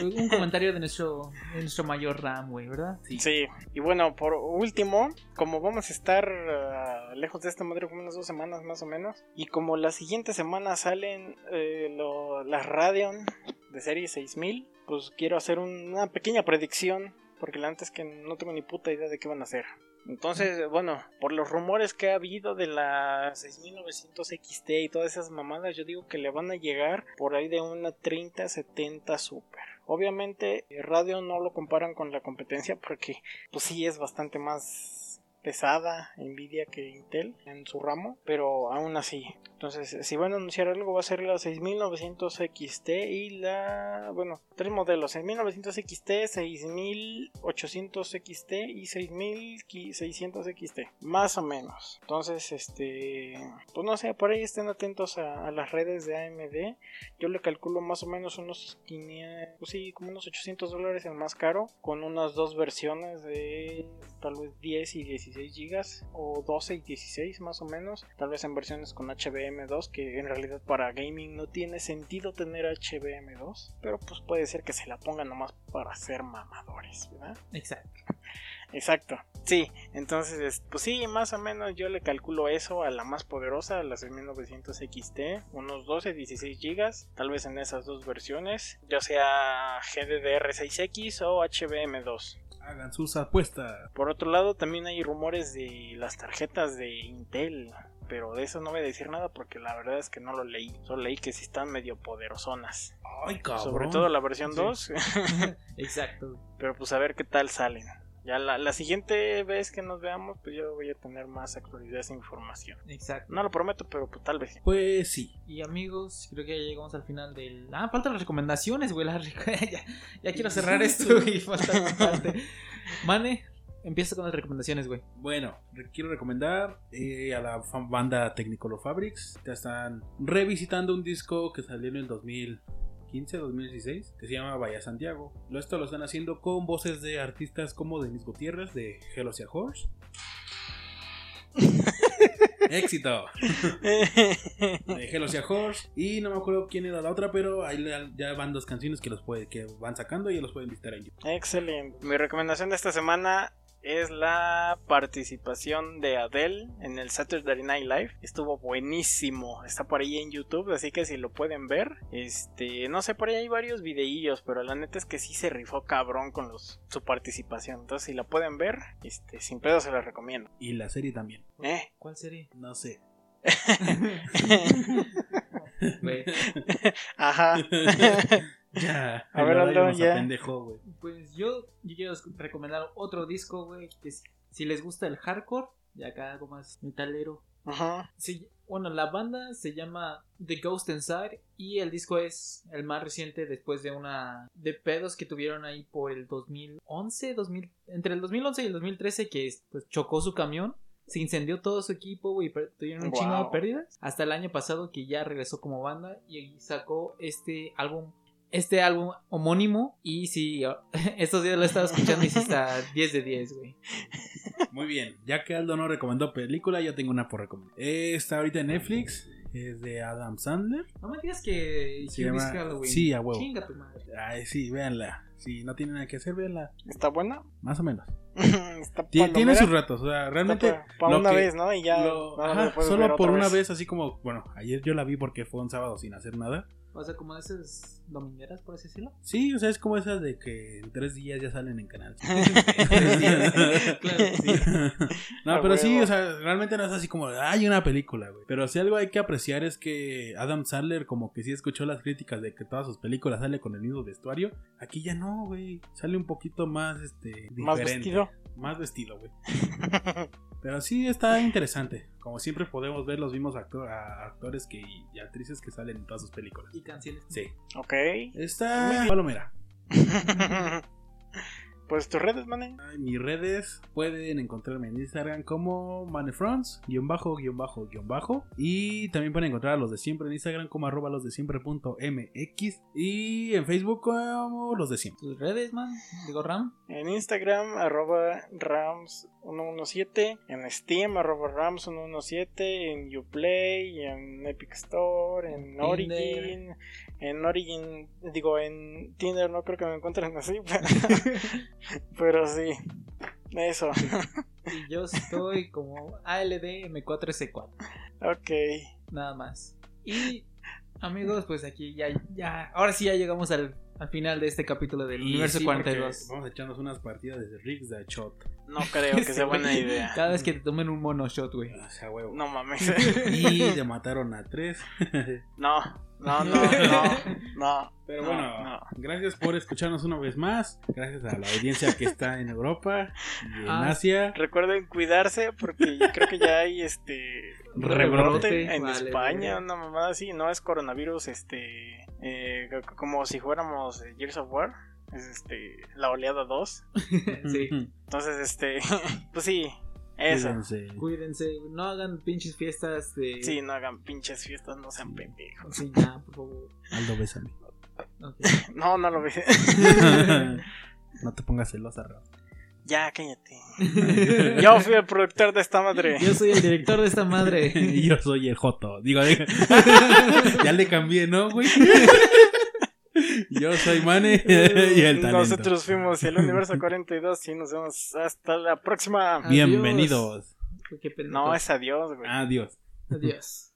Un comentario de nuestro, de nuestro mayor Ram, güey, ¿verdad? Sí. y bueno, por último, como vamos a estar ah, lejos de esta madre como unas dos semanas más o menos, y como la siguiente semana salen eh, lo- las Radeon de serie 6000, pues quiero hacer un- una pequeña predicción, porque la antes que no tengo ni puta idea de qué van a hacer. Entonces, bueno, por los rumores que ha habido de la 6900 XT y todas esas mamadas, yo digo que le van a llegar por ahí de una 3070 Super. Obviamente, eh, Radio no lo comparan con la competencia porque, pues sí, es bastante más pesada Nvidia que Intel en su ramo, pero aún así. Entonces, si van a anunciar algo, va a ser la 6900 XT y la. Bueno, tres modelos: 6900 XT, 6800 XT y 6600 XT, más o menos. Entonces, este. Pues no sé, por ahí estén atentos a, las redes de AMD. Yo le calculo más o menos unos 500, pues sí, como unos 800 dólares el más caro, con unas dos versiones de tal vez 10 y 16 gigas, o 12 y 16 más o menos, tal vez en versiones con HBM2, que en realidad para gaming no tiene sentido tener HBM2, pero pues puede ser que se la pongan nomás para ser mamadores, ¿verdad? Exacto. Exacto, sí, entonces, es- pues sí, más o menos yo le calculo eso a la más poderosa, a la 6900 XT, unos 12, 16 gigas, tal vez en esas dos versiones, ya sea GDDR6X o HBM2. Hagan sus apuestas. Por otro lado, también hay rumores de las tarjetas de Intel, pero de eso no voy a decir nada porque la verdad es que no lo leí, solo leí que sí están medio poderosonas, Ay, cabrón. sobre todo la versión Sí. 2, [LAUGHS] [LAUGHS] Exacto. pero pues a ver qué tal salen. Ya la, la siguiente vez que nos veamos, pues yo voy a tener más actualidad esa información. Exacto. No lo prometo, pero pues tal vez. Pues sí. Y amigos, creo que ya llegamos al final del. Ah, faltan las recomendaciones, güey. las [LAUGHS] ya, ya quiero cerrar esto [LAUGHS] y falta. Mane, empieza con las recomendaciones, güey. Bueno, quiero recomendar eh, a la banda Technicolor Fabrics. Ya están revisitando un disco que salió en el 2015, 2016, que se llama Vaya Santiago. Esto lo están haciendo con voces de artistas como Denis Gutiérrez de Hello Sea Horse. [LAUGHS] Éxito. de Hello Sea Horse. Y no me acuerdo quién era la otra, pero ahí ya van dos canciones que los puede, que van sacando y los pueden visitar en YouTube. Excelente. Mi recomendación de esta semana es la participación de Adele en el Saturday Night Live. Estuvo buenísimo. Está por ahí en YouTube, así que si lo pueden ver. Este, no sé, por ahí hay varios videillos, pero la neta es que sí se rifó cabrón con los, su participación. Entonces, si la pueden ver, este, sin pedo se la recomiendo. Y la serie también. Eh. ¿Cuál serie? No sé. [LAUGHS] Ajá. [LAUGHS] Ya. [LAUGHS] A ver, el Aldo, horario nos ya. apendejó, güey. Pues yo, yo quiero recomendar otro disco, güey, que si, si les gusta el hardcore, y acá algo más metalero. Ajá. Sí, bueno, la banda se llama The Ghost Inside y el disco es el más reciente después de una de pedos que tuvieron ahí por el 2011, 2000, entre el 2011 y el 2013 que pues chocó su camión, se incendió todo su equipo, güey, tuvieron un chingo de pérdidas hasta el año pasado que ya regresó como banda y sacó este álbum este álbum homónimo y sí, [LAUGHS] estos días lo he estado escuchando y sí está [LAUGHS] 10 de 10, güey. Muy bien. Ya que Aldo no recomendó película, yo tengo una por recomendar. Eh, Está ahorita en Netflix. Es de Adam Sandler. No me digas que Se llama- Halloween. Sí, a huevo. Chinga tu madre. Ay, sí, véanla. Si no tienen nada que hacer, véanla. ¿Está buena? Más o menos. [LAUGHS] Está Tiene sus ratos. O sea, realmente. Para lo una que- vez, ¿no? Y ya. lo- no la ajá, puedes ver solo por una vez. así como. Bueno, ayer yo la vi porque fue un sábado sin hacer nada. O sea, como de esas domineras, por así decirlo. Sí, o sea, es como esas de que en tres días ya salen en canal. [LAUGHS] [LAUGHS] Claro, sí. no, A pero sí, o sea, realmente no es así como, hay una película, güey. Pero si algo hay que apreciar es que Adam Sandler como que sí escuchó las críticas de que todas sus películas sale con el mismo vestuario. Aquí ya no, güey. Sale un poquito más, este, Más diferente. vestido. Más vestido, güey. [LAUGHS] Pero sí está interesante. Como siempre podemos ver los mismos acto- actores que, y actrices que salen en todas sus películas. Y canciones. Sí. ok. Está Palomera. [LAUGHS] pues tus redes, mané. Ay, Mis redes pueden encontrarme en Instagram como manefrons, guion bajo, guion bajo, guion bajo. Y también pueden encontrar a los de siempre en Instagram como arroba los de siempre punto mx. Y en Facebook como los de siempre. Tus redes, man. Digo, Ram. En Instagram, arroba rams117. En Steam, arroba rams117. En Uplay, en Epic Store, en Tinder. Origin. En Origin, digo, en Tinder no creo que me encuentren así. Pero, [LAUGHS] [LAUGHS] [LAUGHS] pero sí. Eso. Y yo estoy como ALDM4S4. Ok. Nada más. Y amigos, pues aquí ya, ya. Ahora sí ya llegamos al, al final de este capítulo del Y universo sí, porque 42. Vamos a echarnos unas partidas de Riggs de Shot. No creo que sea buena [LAUGHS] idea. Cada vez que te tomen un mono shot, güey. O sea, huevo. No mames. Y [LAUGHS] te mataron a tres. No, no, no, [LAUGHS] no, no. Pero No, bueno, no. gracias por escucharnos una vez más. Gracias a la audiencia que está en Europa y en Ah, Asia. Recuerden cuidarse porque yo creo que ya hay este rebrote en Vale, España, vale. una mamada así, no es coronavirus, este, eh, como si fuéramos eh, Gears of War, es este, la oleada 2. [LAUGHS] sí. Entonces, este, [LAUGHS] pues sí, eso. Cuídense. Cuídense, no hagan pinches fiestas de. Sí, no hagan pinches fiestas, no sean pendejos. Sí, ya, por favor. Aldo, bésame. [LAUGHS] No, no lo vi. [LAUGHS] no te pongas celosa, Raúl. ya, cállate. [LAUGHS] Yo fui el productor de esta madre. Yo soy el director de esta madre. Y yo soy el Joto. Digo, digo. ya le cambié, ¿no, güey? Yo soy Mane [LAUGHS] [LAUGHS] y el talento. Nosotros fuimos el universo 42 y nos vemos hasta la próxima. Bienvenidos. No, es adiós, güey. Adiós. Adiós.